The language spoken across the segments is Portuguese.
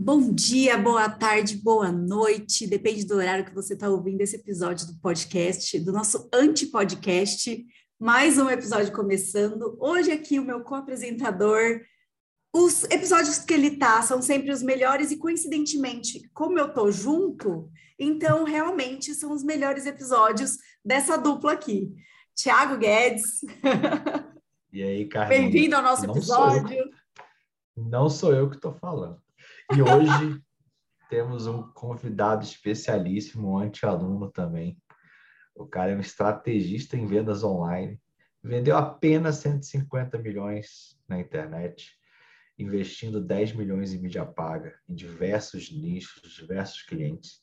Bom dia, boa tarde, boa noite, depende do horário que você está ouvindo esse episódio do podcast, do nosso anti-podcast. Mais um episódio começando. Hoje aqui o meu co-apresentador. Os episódios que ele tá são sempre os melhores e coincidentemente, como eu tô junto, então realmente são os melhores episódios dessa dupla aqui. Tiago Guedes. E aí, Carlos? Bem-vindo ao nosso não episódio. Sou não sou eu que estou falando. E hoje temos um convidado especialíssimo, um anti-aluno também. O cara é um estrategista em vendas online. Vendeu apenas 150 milhões na internet, investindo 10 milhões em mídia paga, em diversos nichos, diversos clientes.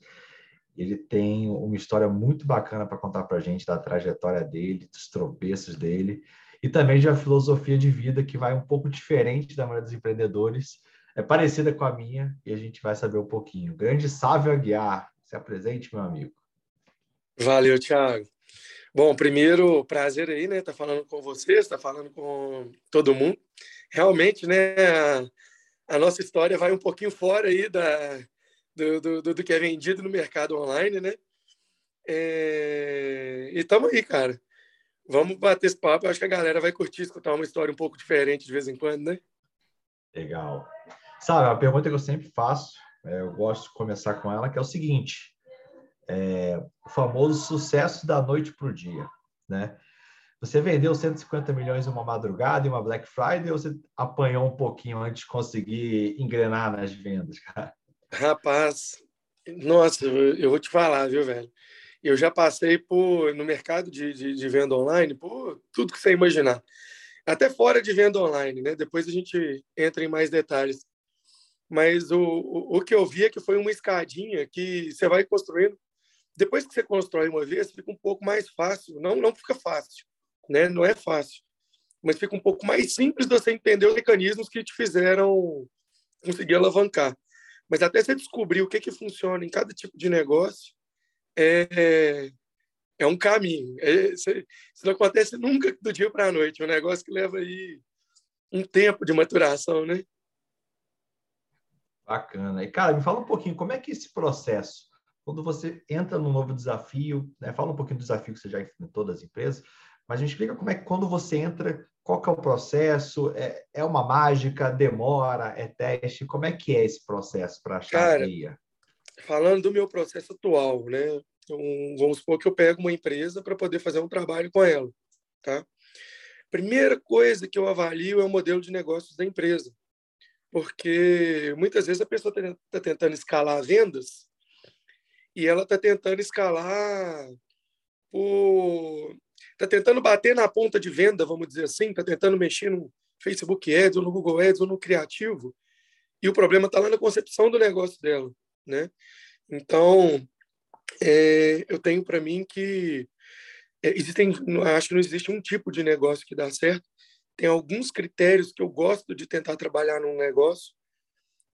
Ele tem uma história muito bacana para contar para a gente da trajetória dele, dos tropeços dele e também de uma filosofia de vida que vai um pouco diferente da maioria dos empreendedores é parecida com a minha e a gente vai saber um pouquinho. Grande Sávio Aguiar, se apresente, meu amigo. Valeu, Thiago. Bom, primeiro, prazer aí, né? Tá falando com vocês, tá falando com todo mundo. Realmente, né? A, a nossa história vai um pouquinho fora aí da, do, do, do que é vendido no mercado online, né? É, e estamos aí, cara. Vamos bater esse papo. Eu acho que a galera vai curtir escutar uma história um pouco diferente de vez em quando, né? Legal. Sabe, a pergunta que eu sempre faço, é, eu gosto de começar com ela, que é o seguinte: é, o famoso sucesso da noite para o dia, né? Você vendeu 150 milhões em uma madrugada, em uma Black Friday, ou você apanhou um pouquinho antes de conseguir engrenar nas vendas, cara? Rapaz, nossa, eu vou te falar, viu, velho? Eu já passei por no mercado de, de, de venda online por tudo que você imaginar, até fora de venda online, né? Depois a gente entra em mais detalhes mas o, o, o que eu vi é que foi uma escadinha que você vai construindo. Depois que você constrói uma vez, fica um pouco mais fácil. Não, não fica fácil, né? Não é fácil, mas fica um pouco mais simples de você entender os mecanismos que te fizeram conseguir alavancar. Mas até você descobrir o que que funciona em cada tipo de negócio, é, é um caminho. É, isso não acontece nunca do dia para a noite. É um negócio que leva aí um tempo de maturação, né? Bacana. E, cara, me fala um pouquinho, como é que é esse processo, quando você entra num novo desafio, né? fala um pouquinho do desafio que você já enfrentou das empresas, mas me explica como é que quando você entra, qual que é o processo? É, é uma mágica? Demora? É teste? Como é que é esse processo para achar Cara, a guia? Falando do meu processo atual, né? Então, vamos supor que eu pego uma empresa para poder fazer um trabalho com ela, tá? Primeira coisa que eu avalio é o modelo de negócios da empresa porque muitas vezes a pessoa está tá tentando escalar vendas e ela está tentando escalar por está tentando bater na ponta de venda, vamos dizer assim, está tentando mexer no Facebook Ads ou no Google Ads ou no criativo e o problema está lá na concepção do negócio dela, né? Então, é, eu tenho para mim que é, existem, acho que não existe um tipo de negócio que dá certo, tem alguns critérios que eu gosto de tentar trabalhar num negócio,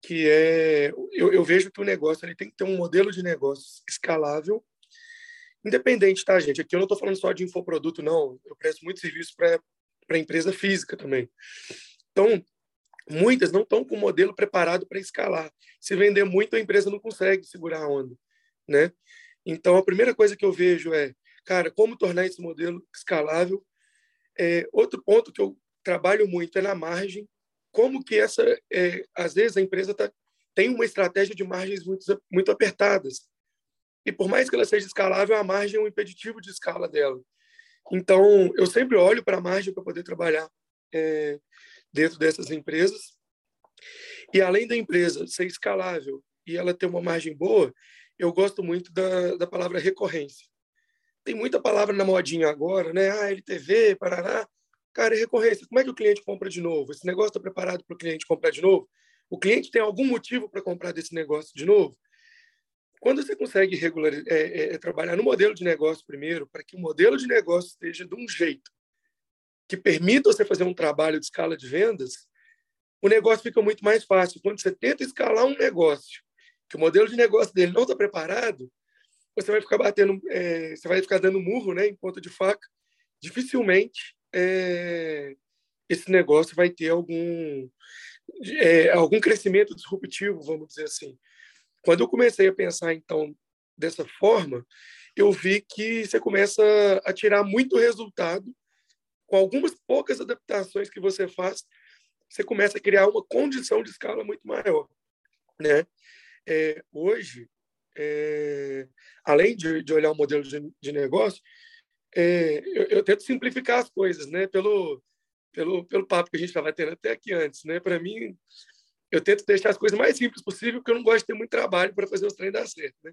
que é eu, eu vejo que o negócio ele tem que ter um modelo de negócio escalável, independente, tá, gente? Aqui eu não estou falando só de infoproduto, não. Eu presto muito serviço para empresa física também. Então, muitas não estão com o modelo preparado para escalar. Se vender muito, a empresa não consegue segurar a onda, né? Então, a primeira coisa que eu vejo é, cara, como tornar esse modelo escalável. É, outro ponto que eu trabalho muito é na margem, como que essa, é, às vezes a empresa tá, tem uma estratégia de margens muito, muito apertadas. E por mais que ela seja escalável, a margem é um impeditivo de escala dela. Então, eu sempre olho para a margem para poder trabalhar é, dentro dessas empresas. E além da empresa ser escalável e ela ter uma margem boa, eu gosto muito da, da palavra recorrência. Tem muita palavra na modinha agora, né? Ah, LTV, Paraná. Cara, recorrência. Como é que o cliente compra de novo? Esse negócio está preparado para o cliente comprar de novo? O cliente tem algum motivo para comprar desse negócio de novo? Quando você consegue regular, é, é, é, trabalhar no modelo de negócio primeiro, para que o modelo de negócio esteja de um jeito que permita você fazer um trabalho de escala de vendas, o negócio fica muito mais fácil. Quando você tenta escalar um negócio, que o modelo de negócio dele não está preparado, você vai ficar batendo, é, você vai ficar dando murro, né, em ponta de faca. Dificilmente é, esse negócio vai ter algum é, algum crescimento disruptivo, vamos dizer assim. Quando eu comecei a pensar, então, dessa forma, eu vi que você começa a tirar muito resultado com algumas poucas adaptações que você faz, você começa a criar uma condição de escala muito maior, né? É, hoje, é, além de, de, olhar o modelo de, de negócio, é, eu, eu, tento simplificar as coisas, né? Pelo, pelo, pelo papo que a gente estava tendo até aqui antes, né? Para mim, eu tento deixar as coisas mais simples possível, porque eu não gosto de ter muito trabalho para fazer os treinos dar certo, né?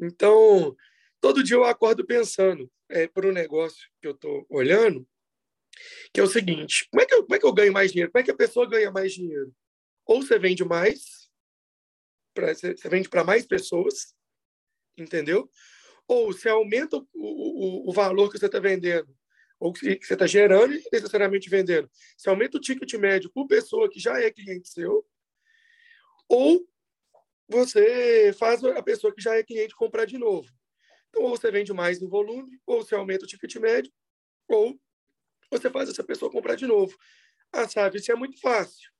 Então, todo dia eu acordo pensando é, para o negócio que eu estou olhando, que é o seguinte: como é, que eu, como é que eu ganho mais dinheiro? Como é que a pessoa ganha mais dinheiro? Ou você vende mais, pra, você vende para mais pessoas, entendeu? Ou você aumenta o, o, o valor que você está vendendo, ou que você está gerando e necessariamente vendendo. Você aumenta o ticket médio por pessoa que já é cliente seu, ou você faz a pessoa que já é cliente comprar de novo. Então, ou você vende mais no volume, ou você aumenta o ticket médio, ou você faz essa pessoa comprar de novo. Ah, sabe, isso é muito fácil.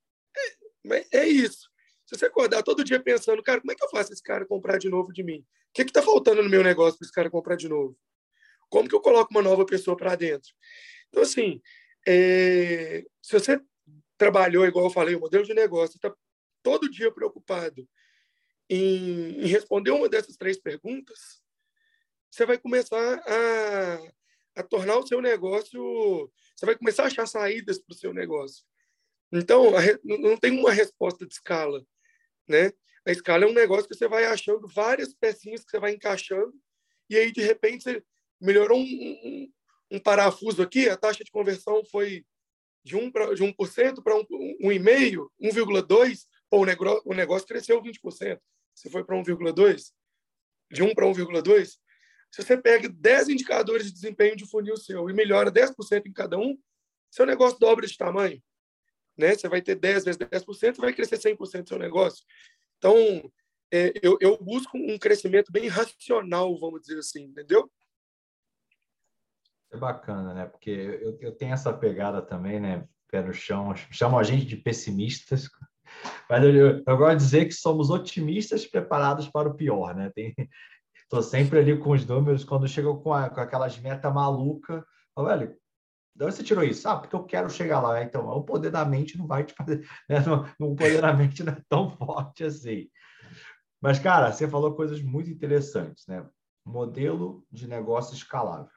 É, é isso. Se você acordar todo dia pensando, cara, como é que eu faço esse cara comprar de novo de mim? O que está faltando no meu negócio para esse cara comprar de novo? Como que eu coloco uma nova pessoa para dentro? Então, assim, é... se você trabalhou, igual eu falei, o modelo de negócio, está todo dia preocupado em, em responder uma dessas três perguntas, você vai começar a, a tornar o seu negócio, você vai começar a achar saídas para o seu negócio. Então, não tem uma resposta de escala, né? A escala é um negócio que você vai achando várias pecinhas que você vai encaixando e aí, de repente, você melhorou um, um, um parafuso aqui, a taxa de conversão foi de 1%, pra, de 1 para 1,5%, 1,2%, pô, o, o negócio cresceu 20%. Você foi para 1,2%, de 1 para 1,2%, se você pega 10 indicadores de desempenho de funil seu e melhora 10% em cada um, seu negócio dobra de tamanho. Né? Você vai ter 10 vezes 10%, vai crescer 100% do seu negócio. Então, é, eu, eu busco um crescimento bem racional, vamos dizer assim, entendeu? É bacana, né? Porque eu, eu tenho essa pegada também, né? Pé no chão, chamam a gente de pessimistas, mas eu, eu, eu gosto de dizer que somos otimistas preparados para o pior, né? Tem, sempre ali com os números, quando chego com, com aquelas metas malucas, velho, de onde você tirou isso? Ah, porque eu quero chegar lá. Então, o poder da mente não vai te fazer, né? o poder da mente não é tão forte assim. Mas, cara, você falou coisas muito interessantes, né? Modelo de negócio escalável.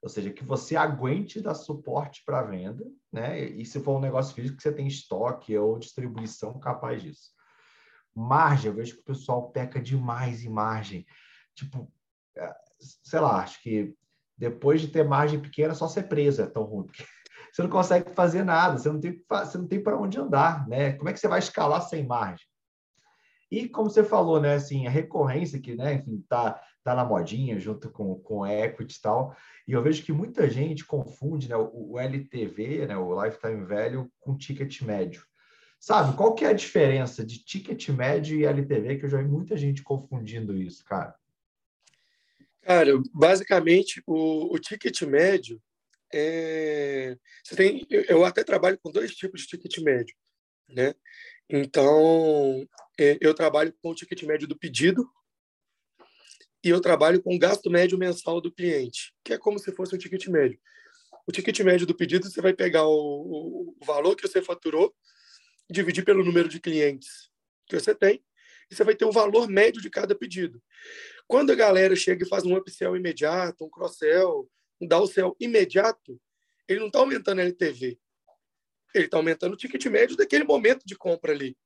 Ou seja, que você aguente dar suporte para venda, né? E se for um negócio físico, que você tem estoque ou distribuição capaz disso. Margem, eu vejo que o pessoal peca demais em margem tipo, é, sei lá, acho que depois de ter margem pequena, só ser preso é tão ruim. Você não consegue fazer nada, você não tem, você não tem para onde andar, né? Como é que você vai escalar sem margem? E como você falou, né, assim, a recorrência que, né, enfim, tá, tá na modinha junto com, com equity e tal, e eu vejo que muita gente confunde, né, o, o LTV, né, o Lifetime Value, com ticket médio. Sabe, qual que é a diferença de ticket médio e LTV, que eu já vi muita gente confundindo isso, cara? Cara, basicamente, o, o ticket médio é... Você tem, eu até trabalho com dois tipos de ticket médio, né? Então, é, eu trabalho com o ticket médio do pedido e eu trabalho com o gasto médio mensal do cliente, que é como se fosse um ticket médio. O ticket médio do pedido, você vai pegar o, o valor que você faturou, dividir pelo número de clientes que você tem, e você vai ter o valor médio de cada pedido. Quando a galera chega e faz um upsell imediato, um cross-sell, um downsell imediato, ele não está aumentando a LTV. Ele está aumentando o ticket médio daquele momento de compra ali.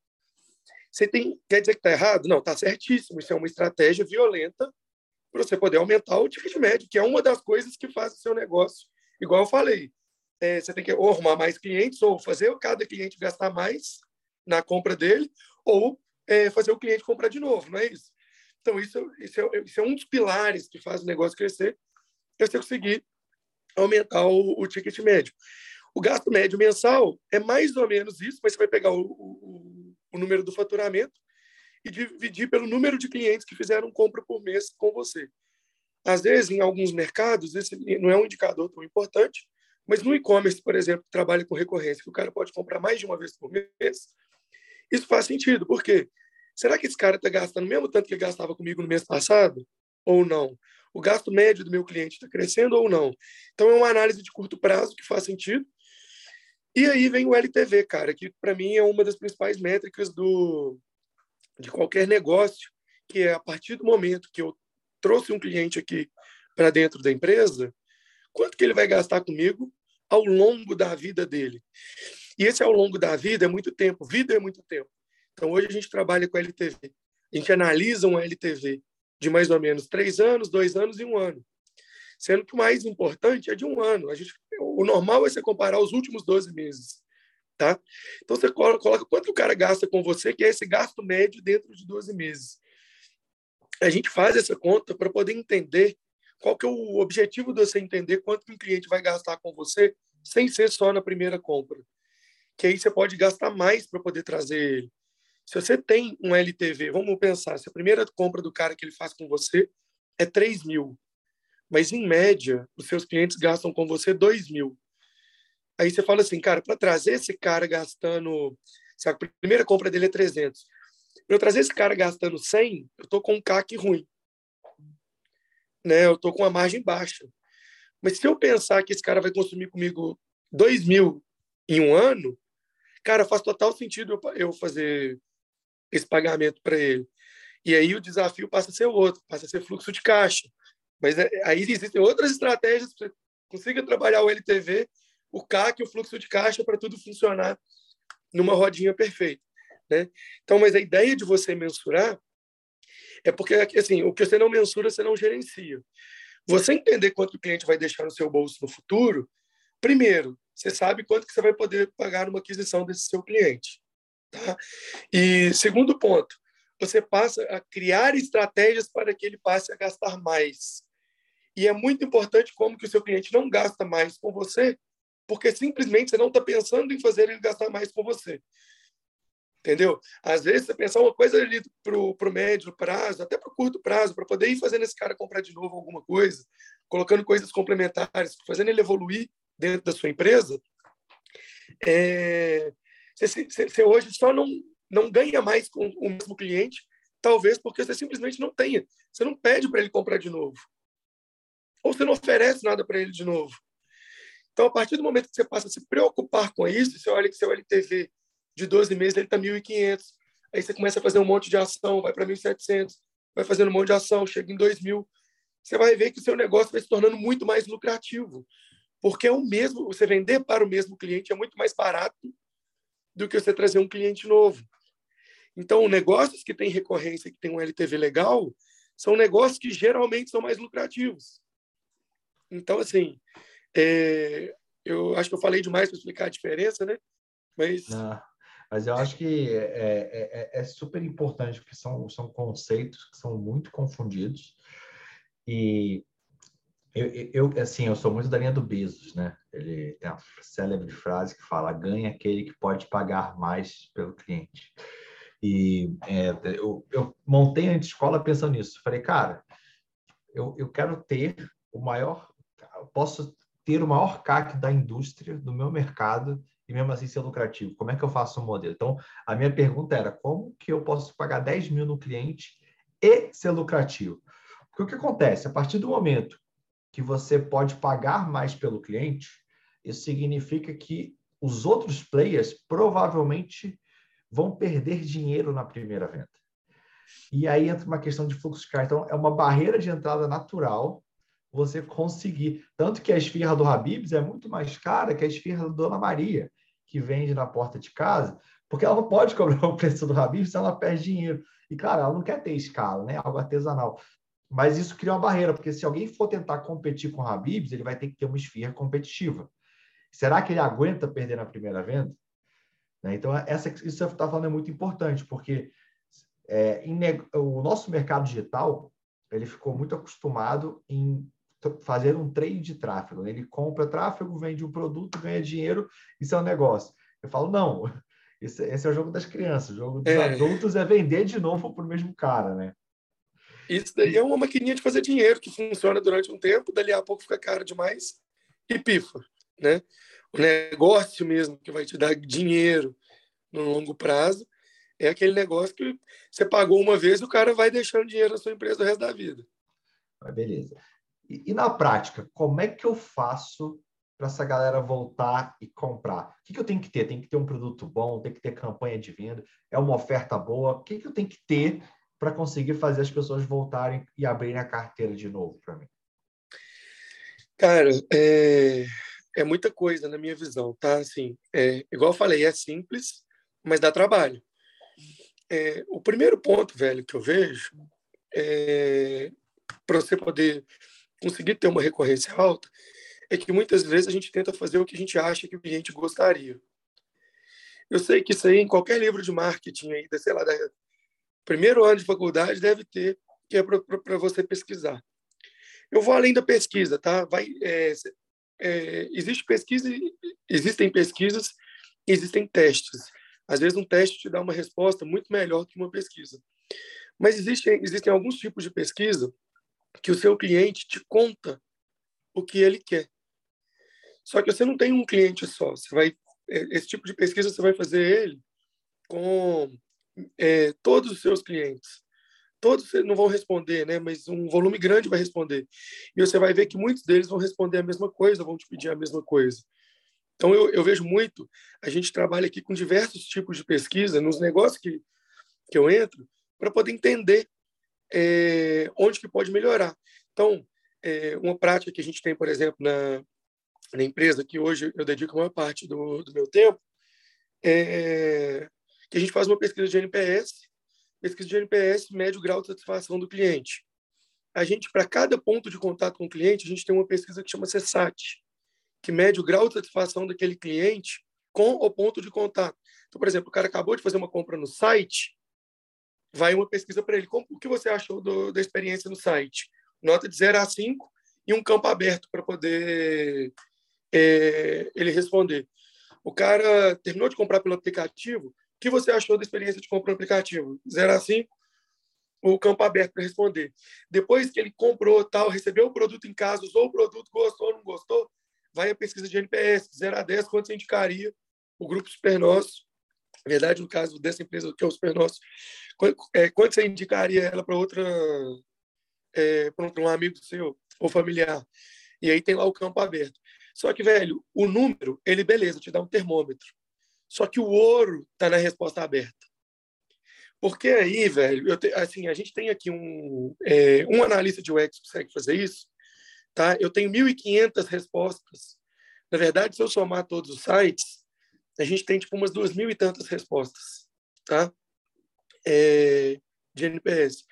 Você tem, quer dizer que está errado? Não, está certíssimo. Isso é uma estratégia violenta para você poder aumentar o ticket médio, que é uma das coisas que faz o seu negócio. Igual eu falei, é, você tem que ou arrumar mais clientes, ou fazer cada cliente gastar mais na compra dele, ou é, fazer o cliente comprar de novo, não é isso? Então, isso, isso, é, isso é um dos pilares que faz o negócio crescer, é você conseguir aumentar o, o ticket médio. O gasto médio mensal é mais ou menos isso, mas você vai pegar o, o, o, número do faturamento e dividir pelo número de clientes que fizeram compra por mês com você. Às vezes, em alguns mercados, esse não é um indicador tão importante, mas no e-commerce, por exemplo, que trabalha com recorrência, que o cara pode comprar mais de uma vez por mês, Isso faz sentido, por quê? Será que esse cara está gastando o mesmo tanto que ele gastava comigo no mês passado? Ou não? O gasto médio do meu cliente está crescendo ou não? Então, é uma análise de curto prazo que faz sentido. E aí vem o LTV, cara, que para mim é uma das principais métricas do, de qualquer negócio, que é a partir do momento que eu trouxe um cliente aqui para dentro da empresa, quanto que ele vai gastar comigo ao longo da vida dele. E esse ao longo da vida é muito tempo, vida é muito tempo. Então, hoje a gente trabalha com LTV. A gente analisa um LTV de mais ou menos três anos, dois anos e um ano. Sendo que o mais importante é de um ano. A gente, o normal é você comparar os últimos 12 meses. Tá? Então, você coloca quanto o cara gasta com você, que é esse gasto médio dentro de 12 meses. A gente faz essa conta para poder entender qual que é o objetivo de você entender quanto um cliente vai gastar com você sem ser só na primeira compra. Que aí você pode gastar mais para poder trazer ele. Se você tem um LTV, vamos pensar, se a primeira compra do cara que ele faz com você é 3 mil, mas em média, os seus clientes gastam com você 2 mil. Aí você fala assim, cara, para trazer esse cara gastando, se a primeira compra dele é 300, para trazer esse cara gastando 100, eu estou com um CAC ruim. Né? Eu estou com uma margem baixa. Mas se eu pensar que esse cara vai consumir comigo 2 mil em um ano, cara, faz total sentido eu fazer esse pagamento para ele. E aí o desafio passa a ser outro, passa a ser fluxo de caixa. Mas é, aí existem outras estratégias para você consiga trabalhar o LTV, o CAC, o fluxo de caixa para tudo funcionar numa rodinha perfeita. Né? Então, mas a ideia de você mensurar é porque assim, o que você não mensura, você não gerencia. Você entender quanto o cliente vai deixar no seu bolso no futuro, primeiro, você sabe quanto que você vai poder pagar numa aquisição desse seu cliente. Tá? E segundo ponto, você passa a criar estratégias para que ele passe a gastar mais. E é muito importante como que o seu cliente não gasta mais com você, porque simplesmente você não está pensando em fazer ele gastar mais com você. Entendeu? Às vezes você pensar uma coisa ali para o médio prazo, até para o curto prazo, para poder ir fazendo esse cara comprar de novo alguma coisa, colocando coisas complementares, fazendo ele evoluir dentro da sua empresa, é, você, você, hoje só não, não ganha mais com o mesmo cliente, talvez porque você simplesmente não tenha. Você não pede para ele comprar de novo. Ou você não oferece nada para ele de novo. Então, a partir do momento que você passa a se preocupar com isso, você olha que seu LTV de 12 meses ele está 1.500. Aí você começa a fazer um monte de ação, vai para 1.700, vai fazendo um monte de ação, chega em 2.000. Você vai ver que o seu negócio vai se tornando muito mais lucrativo. Porque é o mesmo, você vender para o mesmo cliente é muito mais barato do que você trazer um cliente novo. Então, negócios que têm recorrência, que têm um LTV legal, são negócios que geralmente são mais lucrativos. Então, assim, é, eu acho que eu falei demais para explicar a diferença, né? Mas, mas eu acho que é, é, é, é, super importante, porque são, são conceitos que são muito confundidos. E eu, eu, assim, eu sou muito da linha do Bezos, né? Ele tem uma célebre frase que fala: ganha aquele que pode pagar mais pelo cliente. E é, eu, eu, montei a escola pensando nisso. Falei, cara, eu, eu quero ter o maior, posso ter o maior CAC da indústria, do meu mercado, e mesmo assim ser lucrativo. Como é que eu faço um modelo? Então, a minha pergunta era, como que eu posso pagar 10 mil no cliente e ser lucrativo? Porque o que acontece? A partir do momento que você pode pagar mais pelo cliente, isso significa que os outros players provavelmente vão perder dinheiro na primeira venda. E aí entra uma questão de fluxo de caixa. Então, é uma barreira de entrada natural você conseguir. Tanto que a esfirra do Habibs é muito mais cara que a esfirra da Dona Maria, que vende na porta de casa, porque ela não pode cobrar o preço do Habibs se ela perde dinheiro. E, claro, ela não quer ter escala, né? Algo artesanal. Mas isso cria uma barreira, porque se alguém for tentar competir com o Habibs, ele vai ter que ter uma esfirra competitiva. Será que ele aguenta perder na primeira venda? Né? Então, essa, isso que você está falando é muito importante, porque é, em, o nosso mercado digital ele ficou muito acostumado em fazer um trade de tráfego. Né? Ele compra tráfego, vende um produto, ganha dinheiro, isso é um negócio. Eu falo, não, esse, esse é o jogo das crianças. O jogo dos é. adultos é vender de novo para o mesmo cara, né? Isso daí é uma maquininha de fazer dinheiro que funciona durante um tempo, dali a pouco fica caro demais e pifa, né? O negócio mesmo que vai te dar dinheiro no longo prazo É aquele negócio que você pagou uma vez e o cara vai deixando dinheiro na sua empresa o resto da vida. Beleza. E, e na prática, como é que eu faço para essa galera voltar e comprar? O que, que, eu tenho que ter? Tem que ter um produto bom, tem que ter campanha de venda, é uma oferta boa. O que, que eu tenho que ter para conseguir fazer as pessoas voltarem e abrirem a carteira de novo para mim? Cara, é, é muita coisa na minha visão, tá? Assim, é, igual eu falei, é simples, mas dá trabalho. É, o primeiro ponto, velho, que eu vejo é para você poder conseguir ter uma recorrência alta é que muitas vezes a gente tenta fazer o que a gente acha que o cliente gostaria. Eu sei que isso aí em qualquer livro de marketing aí, sei lá, da primeiro ano de faculdade deve ter que é para você pesquisar. Eu vou além da pesquisa, tá? Vai, é, é, existe pesquisa, existem pesquisas, existem testes. Às vezes um teste te dá uma resposta muito melhor que uma pesquisa. Mas existem, existem alguns tipos de pesquisa que o seu cliente te conta o que ele quer. Só que você não tem um cliente só. Você vai é, esse tipo de pesquisa você vai fazer ele com é, todos os seus clientes. Todos não vão responder, né? Mas um volume grande vai responder. E você vai ver que muitos deles vão responder a mesma coisa, vão te pedir a mesma coisa. Então, eu, eu vejo muito, a gente trabalha aqui com diversos tipos de pesquisa nos negócios que, que eu entro, para poder entender é, onde que pode melhorar. Então, é, uma prática que a gente tem, por exemplo, na, na empresa, que hoje eu dedico a maior parte do, do meu tempo, é que a gente faz uma pesquisa de NPS, pesquisa de NPS mede o grau de satisfação do cliente. A gente, para cada ponto de contato com o cliente, a gente tem uma pesquisa que chama CSAT, que mede o grau de satisfação daquele cliente com o ponto de contato. Então, por exemplo, o cara acabou de fazer uma compra no site, vai uma pesquisa para ele. Como, o que você achou do, da experiência no site? Nota de 0 a 5 e um campo aberto para poder é, ele responder. O cara terminou de comprar pelo aplicativo, que você achou da experiência de comprar no aplicativo? 0 a 5, o campo aberto para responder. Depois que ele comprou, tal, recebeu o produto em casa, usou o produto, gostou ou não gostou, vai a pesquisa de NPS, 0 a 10, quanto você indicaria o grupo Super Nosso? Na verdade, no caso dessa empresa que é o Super Nosso, é, quanto você indicaria ela para outra, é, para um amigo seu ou familiar? E aí tem lá o campo aberto. Só que, velho, o número, ele, beleza, te dá um termômetro. Só que o ouro está na resposta aberta. Porque aí, velho, te, assim, a gente tem aqui um, é, um analista de UX que consegue fazer isso, tá? Eu tenho 1.500 respostas. Na verdade, se eu somar todos os sites, a gente tem tipo umas duas mil e tantas respostas, tá? É, de NPS.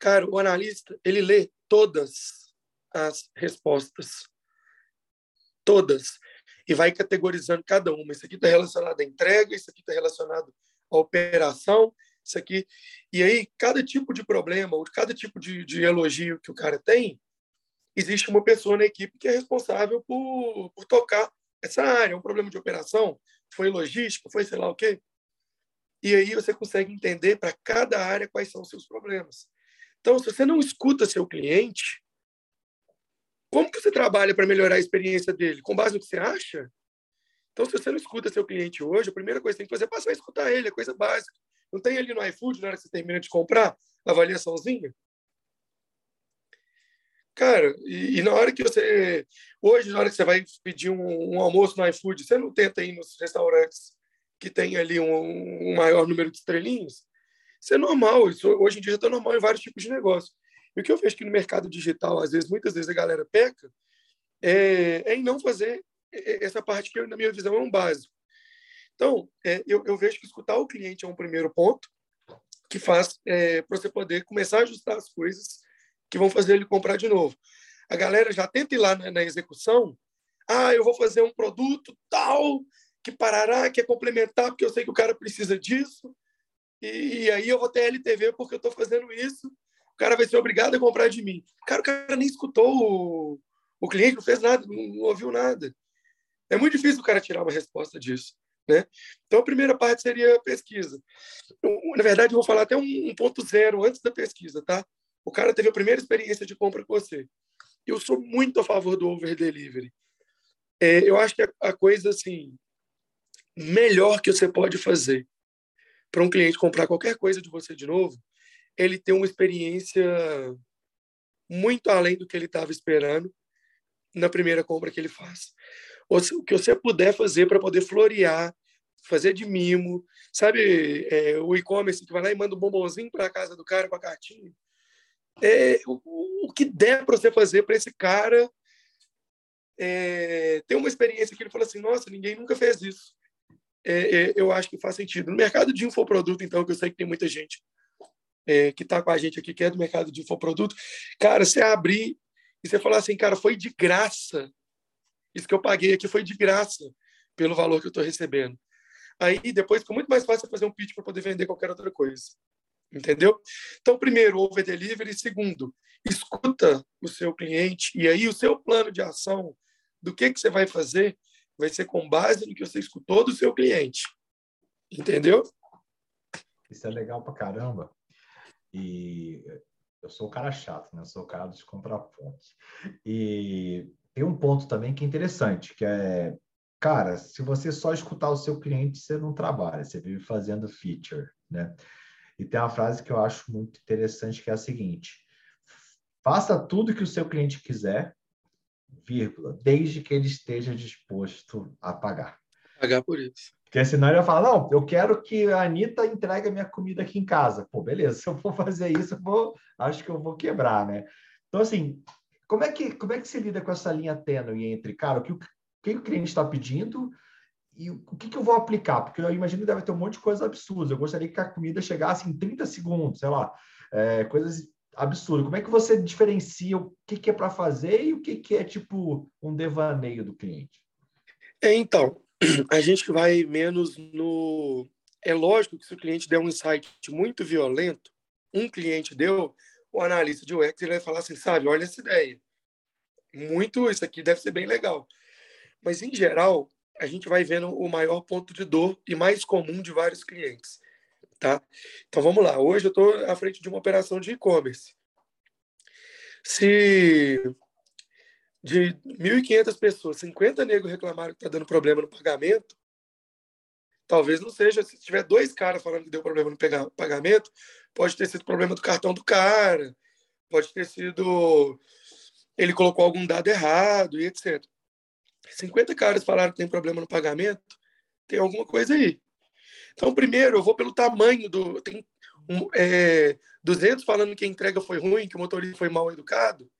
Cara, o analista, ele lê todas as respostas. Todas. E vai categorizando cada uma. Isso aqui está relacionado à entrega, isso aqui está relacionado à operação, isso aqui. E aí, cada tipo de problema, ou cada tipo de, de elogio que o cara tem, existe uma pessoa na equipe que é responsável por, por tocar essa área. Um problema de operação, foi logística, foi sei lá o quê. E aí você consegue entender para cada área quais são os seus problemas. Então, se você não escuta seu cliente, como que você trabalha para melhorar a experiência dele? Com base no que você acha? Então, se você não escuta seu cliente hoje, a primeira coisa que tem que fazer é passar a escutar ele, é coisa básica. Não tem ali no iFood, na hora que você termina de comprar, avaliaçãozinha? Cara, e, e, na hora que você. Hoje, na hora que você vai pedir um, um, almoço no iFood, você não tenta ir nos restaurantes que tem ali um, um maior número de estrelinhas? Isso é normal. Isso, hoje em dia está normal em vários tipos de negócio. E o que eu vejo que no mercado digital, às vezes, muitas vezes a galera peca, é, é em não fazer essa parte que, na minha visão, é um básico. Então, é, eu, eu, vejo que escutar o cliente é um primeiro ponto que faz é, para você poder começar a ajustar as coisas que vão fazer ele comprar de novo. A galera já tenta ir lá na, na execução. Ah, eu vou fazer um produto tal que parará, que é complementar, porque eu sei que o cara precisa disso. E, e aí eu vou ter LTV porque eu estou fazendo isso. Cara vai ser obrigado a comprar de mim. Cara, o cara nem escutou o, o cliente, não fez nada, não, não ouviu nada. É muito difícil o cara tirar uma resposta disso. Né? Então, a primeira parte seria a pesquisa. Na verdade, eu vou falar até um ponto zero antes da pesquisa, tá? O cara teve a primeira experiência de compra com você. Eu sou muito a favor do over delivery. É, eu acho que a, a coisa assim melhor que você pode fazer para um cliente comprar qualquer coisa de você de novo, ele ter uma experiência muito além do que ele estava esperando na primeira compra que ele faz. O que você puder fazer para poder florear, fazer de mimo, sabe, é, o e-commerce que vai lá e manda um bombonzinho para a casa do cara com a cartinha. É, o, o que der para você fazer para esse cara é, ter uma experiência que ele fala assim, nossa, ninguém nunca fez isso. É, é, eu acho que faz sentido. No mercado de infoproduto, então, que eu sei que tem muita gente é, que está com a gente aqui, que é do mercado de infoproduto, cara, você abrir e você falar assim, cara, foi de graça. Isso que eu paguei aqui foi de graça pelo valor que eu estou recebendo. Aí depois fica muito mais fácil fazer um pitch para poder vender qualquer outra coisa. Entendeu? Então, primeiro, over delivery. Segundo, escuta o seu cliente. E aí, o seu plano de ação do que, que você vai fazer vai ser com base no que você escutou do seu cliente. Entendeu? Isso é legal pra caramba. E eu sou o cara chato, né? Eu sou o cara dos contrapontos. E tem um ponto também que é interessante, que é, cara, se você só escutar o seu cliente, você não trabalha, você vive fazendo feature, né? E tem uma frase que eu acho muito interessante, que é a seguinte: faça tudo que o seu cliente quiser, vírgula, desde que ele esteja disposto a pagar. Pagar por isso. Porque senão ele vai falar, não, eu quero que a Anitta entregue a minha comida aqui em casa. Pô, beleza, se eu for fazer isso, eu vou, acho que eu vou quebrar, né? Então, assim, como é que, como é que se lida com essa linha tênue entre, cara, o que o, o, que o cliente está pedindo e o que, que eu vou aplicar? Porque eu imagino que deve ter um monte de coisa absurda. Eu gostaria que a comida chegasse em 30 segundos, sei lá, é, coisas absurdas. Como é que você diferencia o que, que é para fazer e o que, que é, tipo, um devaneio do cliente? É, então, a gente vai menos no. É lógico que se o cliente der um insight muito violento, um cliente deu, o analista de UX ele vai falar assim, sabe, olha essa ideia. Muito, isso aqui deve ser bem legal. Mas, em geral, a gente vai vendo o maior ponto de dor e mais comum de vários clientes. Tá? Então, vamos lá. Hoje eu estou à frente de uma operação de e-commerce. Se de 1.500 pessoas, 50 negros reclamaram que está dando problema no pagamento, talvez não seja. Se tiver dois caras falando que deu problema no pagamento, pode ter sido problema do cartão do cara, pode ter sido ele colocou algum dado errado e etc. 50 caras falaram que tem problema no pagamento, tem alguma coisa aí. Então, primeiro, eu vou pelo tamanho do. Tem um, é, 200 falando que a entrega foi ruim, que o motorista foi mal educado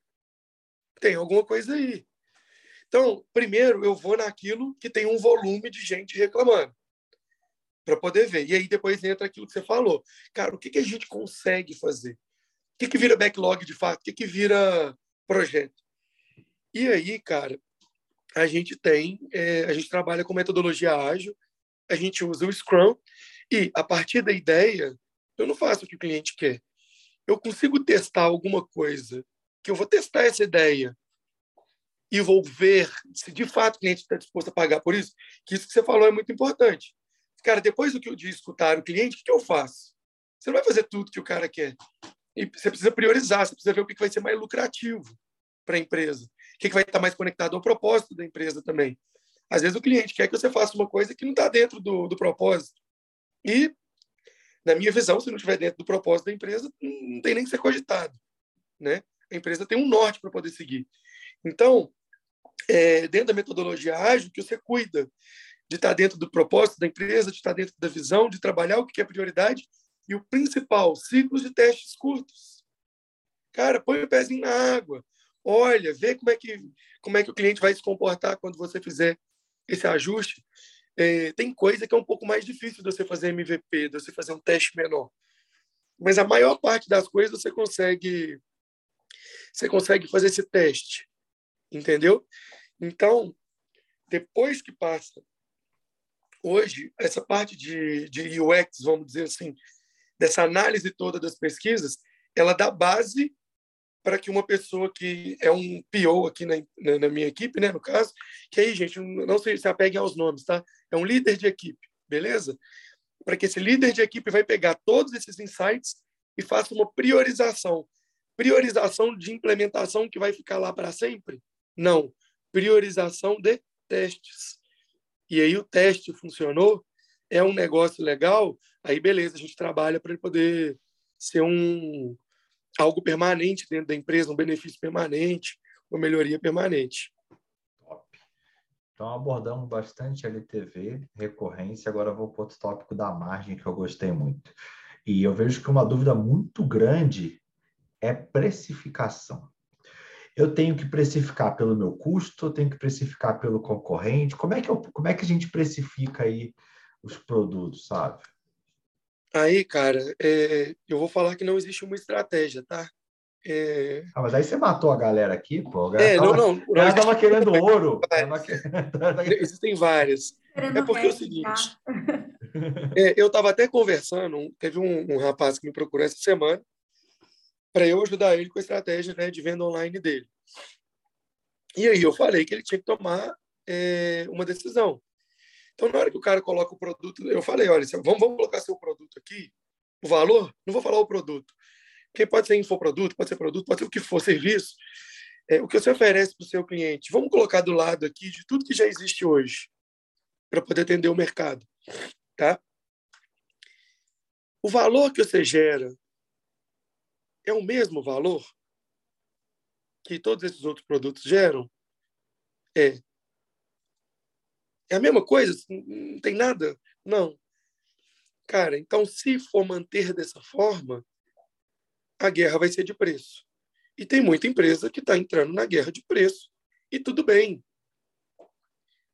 tem alguma coisa aí. Então, primeiro eu vou naquilo que tem um volume de gente reclamando para poder ver. E aí depois entra aquilo que você falou. Cara, o que, que a gente consegue fazer? O que, que vira backlog de fato? O que, que vira projeto? E aí, cara, a gente tem, é, a gente trabalha com metodologia ágil, a gente usa o Scrum e a partir da ideia, eu não faço o que o cliente quer. Eu consigo testar alguma coisa que eu vou testar essa ideia e vou ver se de fato o cliente está disposto a pagar por isso, que isso que você falou é muito importante. Cara, depois do que eu de escutar o cliente, o que, eu faço? Você não vai fazer tudo que o cara quer. E você precisa priorizar, você precisa ver o que vai ser mais lucrativo para a empresa, o que vai estar mais conectado ao propósito da empresa também. Às vezes o cliente quer que você faça uma coisa que não está dentro do, do propósito. E, na minha visão, se não estiver dentro do propósito da empresa, não tem nem que ser cogitado. Né? A empresa tem um norte para poder seguir. Então, é, dentro da metodologia ágil, que você cuida de estar dentro do propósito da empresa, de estar dentro da visão, de trabalhar o que é prioridade e o principal, ciclos de testes curtos. Cara, põe o pezinho na água, olha, vê como é que como é que o cliente vai se comportar quando você fizer esse ajuste. É, tem coisa que é um pouco mais difícil de você fazer MVP, de você fazer um teste menor. Mas a maior parte das coisas você consegue você consegue fazer esse teste, entendeu? Então, depois que passa, hoje, essa parte de, de UX, vamos dizer assim, dessa análise toda das pesquisas, ela dá base para que uma pessoa que é um PO aqui na, na, na, minha equipe, né, no caso, que aí, gente, não se, se apeguem aos nomes, tá? É um líder de equipe, beleza? Para que esse líder de equipe vai pegar todos esses insights e faça uma priorização Priorização de implementação que vai ficar lá para sempre? Não. Priorização de testes. E aí o teste funcionou, é um negócio legal, Aí, beleza, a gente trabalha para ele poder ser um algo permanente dentro da empresa, um benefício permanente, uma melhoria permanente. Top. Então, abordamos bastante LTV, recorrência. Agora vou para outro tópico da margem que eu gostei muito. E eu vejo que uma dúvida muito grande é precificação. Eu tenho que precificar pelo meu custo, eu tenho que precificar pelo concorrente. Como é que, eu, como é que a gente precifica aí os produtos, sabe? Aí, cara, é, eu vou falar que não existe uma estratégia, tá? É... Ah, mas aí você matou a galera aqui, pô. A galera é, tava, não, não. Ela tava querendo ouro. Existem várias. É porque é o seguinte. É, eu estava até conversando, teve um, um, rapaz que me procurou essa semana para eu ajudar ele com a estratégia né, de venda online dele. E aí eu falei que ele tinha que tomar é, uma decisão. Então, na hora que o cara coloca o produto, eu falei, olha, vamos, vamos colocar seu produto aqui, o valor, não vou falar o produto, porque pode ser infoproduto, pode ser produto, pode ser o que for, serviço, é, o que você oferece para o seu cliente. Vamos colocar do lado aqui de tudo que já existe hoje, para poder atender o mercado. Tá? O valor que você gera é o mesmo valor que todos esses outros produtos geram? É. É a mesma coisa? Não tem nada? Não. Cara, então, se for manter dessa forma, a guerra vai ser de preço. E tem muita empresa que está entrando na guerra de preço. E tudo bem.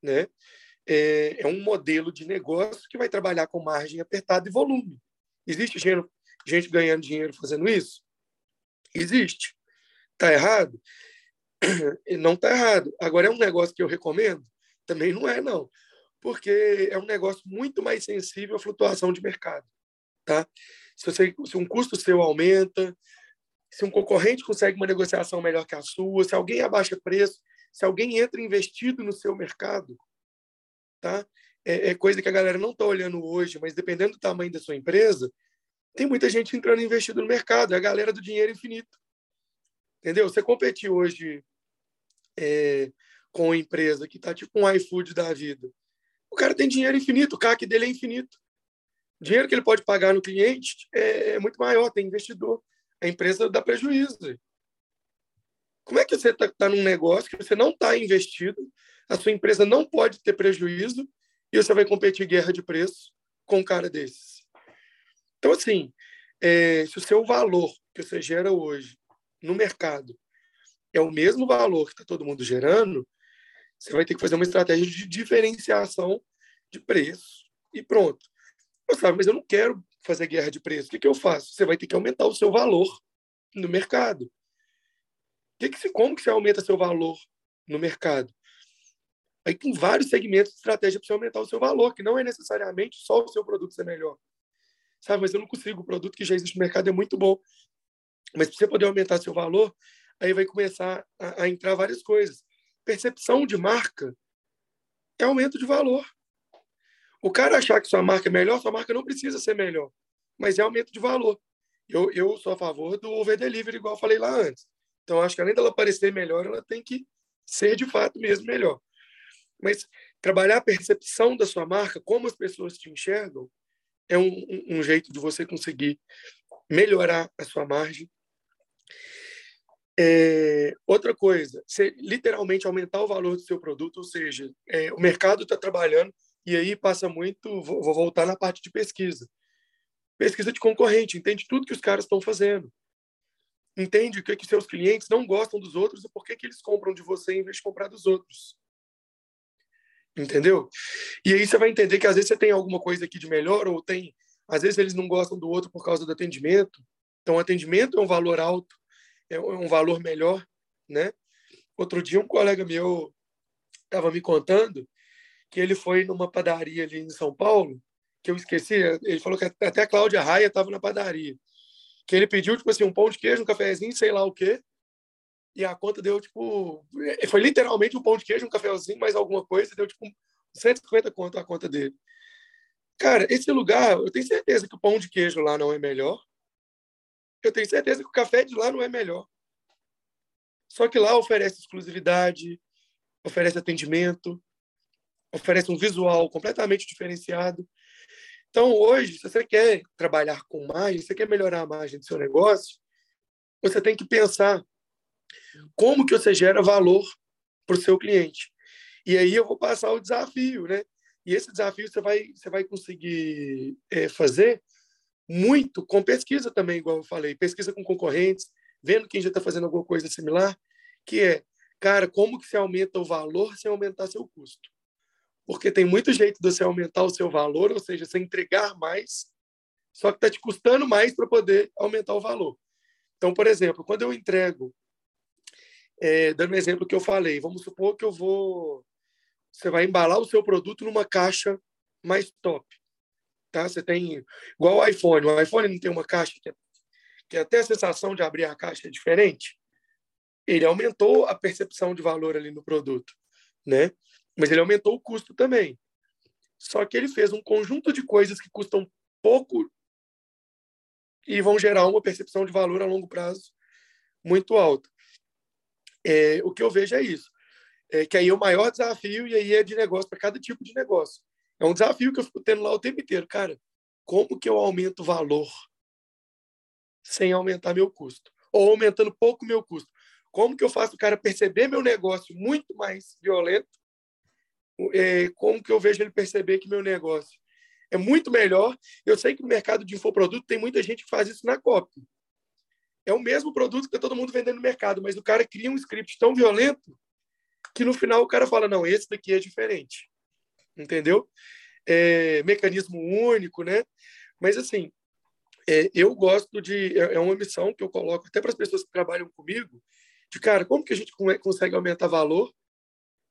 Né? É, é, um modelo de negócio que vai trabalhar com margem apertada e volume. Existe gente, ganhando dinheiro fazendo isso? Existe. Está errado? Não está errado. Agora, é um negócio que eu recomendo? Também não é, não. Porque é um negócio muito mais sensível à flutuação de mercado. Tá? Se, você, se um custo seu aumenta, se um concorrente consegue uma negociação melhor que a sua, se alguém abaixa preço, se alguém entra investido no seu mercado, tá? É, é coisa que a galera não está olhando hoje, mas dependendo do tamanho da sua empresa, tem muita gente entrando investido no mercado, é a galera do dinheiro infinito. Entendeu? Você competir hoje é, com uma empresa que está tipo um iFood da vida. O cara tem dinheiro infinito, o CAC dele é infinito. O dinheiro que ele pode pagar no cliente é, é muito maior, tem investidor. A empresa dá prejuízo. Como é que você está tá num negócio que você não está investido, a sua empresa não pode ter prejuízo e você vai competir guerra de preço com um cara desses? Então, assim, é, se o seu valor que você gera hoje no mercado é o mesmo valor que está todo mundo gerando, você vai ter que fazer uma estratégia de diferenciação de preço e pronto. Eu sabe, mas eu não quero fazer guerra de preço. O que, que eu faço? Você vai ter que aumentar o seu valor no mercado. Que que, como que você aumenta seu valor no mercado? Aí tem vários segmentos de estratégia para você aumentar o seu valor, que não é necessariamente só o seu produto ser melhor sabe? Mas eu não consigo. O produto que já existe no mercado é muito bom. Mas para você poder aumentar seu valor, aí vai começar a, a entrar várias coisas. Percepção de marca é aumento de valor. O cara achar que sua marca é melhor, sua marca não precisa ser melhor, mas é aumento de valor. Eu, eu sou a favor do over delivery, igual eu falei lá antes. Então, acho que além dela parecer melhor, ela tem que ser de fato mesmo melhor. Mas trabalhar a percepção da sua marca, como as pessoas te enxergam, é um, um jeito de você conseguir melhorar a sua margem. É, outra coisa, você literalmente aumentar o valor do seu produto, ou seja, é, o mercado está trabalhando e aí passa muito. Vou, vou, voltar na parte de pesquisa. Pesquisa de concorrente, entende tudo que os caras estão fazendo. Entende o que, que seus clientes não gostam dos outros e por que, que eles compram de você em vez de comprar dos outros. Entendeu? E aí você vai entender que às vezes você tem alguma coisa aqui de melhor, ou tem. Às vezes eles não gostam do outro por causa do atendimento. Então, o atendimento é um valor alto, é um valor melhor, né? Outro dia, um colega meu estava me contando que ele foi numa padaria ali em São Paulo, que eu esqueci, ele falou que até a Cláudia Raia estava na padaria. Que ele pediu, tipo assim, um pão de queijo, um cafezinho, sei lá o quê, e a conta deu, tipo, foi literalmente um pão de queijo, um cafezinho, mais alguma coisa, deu, tipo, 150 conto a conta dele. Cara, esse lugar, eu tenho certeza que o pão de queijo lá não é melhor. Eu tenho certeza que o café de lá não é melhor. Só que lá oferece exclusividade, oferece atendimento, oferece um visual completamente diferenciado. Então, hoje, se você quer trabalhar com margem, se você quer melhorar a margem do seu negócio, você tem que pensar como que você gera valor para o seu cliente. E aí eu vou passar o desafio, né? E esse desafio você vai, você vai conseguir é, fazer muito com pesquisa também, igual eu falei, pesquisa com concorrentes, vendo quem já está fazendo alguma coisa similar, que é, cara, como que você aumenta o valor sem aumentar seu custo? Porque tem muito jeito de você aumentar o seu valor, ou seja, você entregar mais, só que está te custando mais para poder aumentar o valor. Então, por exemplo, quando eu entrego, é, dando um exemplo que eu falei, vamos supor que eu vou, você vai embalar o seu produto numa caixa mais top, tá? Você tem igual o iPhone, o iPhone não tem uma caixa que, é, que até a sensação de abrir a caixa é diferente. Ele aumentou a percepção de valor ali no produto, né? Mas ele aumentou o custo também. Só que ele fez um conjunto de coisas que custam pouco e vão gerar uma percepção de valor a longo prazo muito alta. É, o que eu vejo é isso. É, que aí é o maior desafio e aí é de negócio para cada tipo de negócio. É um desafio que eu fico tendo lá o tempo inteiro. Cara, como que eu aumento o valor sem aumentar meu custo? Ou aumentando pouco meu custo? Como que eu faço o cara perceber meu negócio muito mais violento? É, como que eu vejo ele perceber que meu negócio é muito melhor. Eu sei que no mercado de infoproduto tem muita gente que faz isso na cópia. É o mesmo produto que está todo mundo vendendo no mercado, mas o cara cria um script tão violento que no final o cara fala: não, esse daqui é diferente. Entendeu? É, mecanismo único, né? Mas assim, é, eu gosto de. É, é uma missão que eu coloco até para as pessoas que trabalham comigo, de cara, como que a gente consegue aumentar valor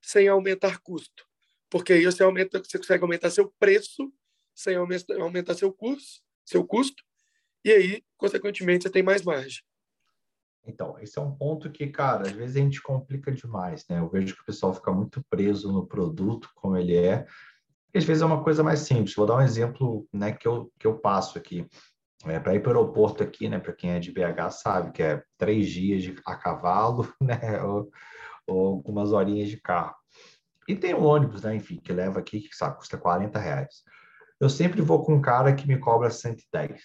sem aumentar custo? Porque aí você aumenta, você consegue aumentar seu preço sem aumentar seu custo, seu custo, e aí, consequentemente, você tem mais margem. Então, esse é um ponto que, cara, às vezes a gente complica demais, né? Eu vejo que o pessoal fica muito preso no produto, como ele é. E às vezes é uma coisa mais simples. Vou dar um exemplo né, que, eu, que eu passo aqui. É, para ir para o aeroporto aqui, né? Para quem é de BH sabe que é três dias de, a cavalo, né? Ou, ou algumas horinhas de carro. E tem um ônibus, né? Enfim, que leva aqui, que sabe, custa 40 reais eu sempre vou com um cara que me cobra 110.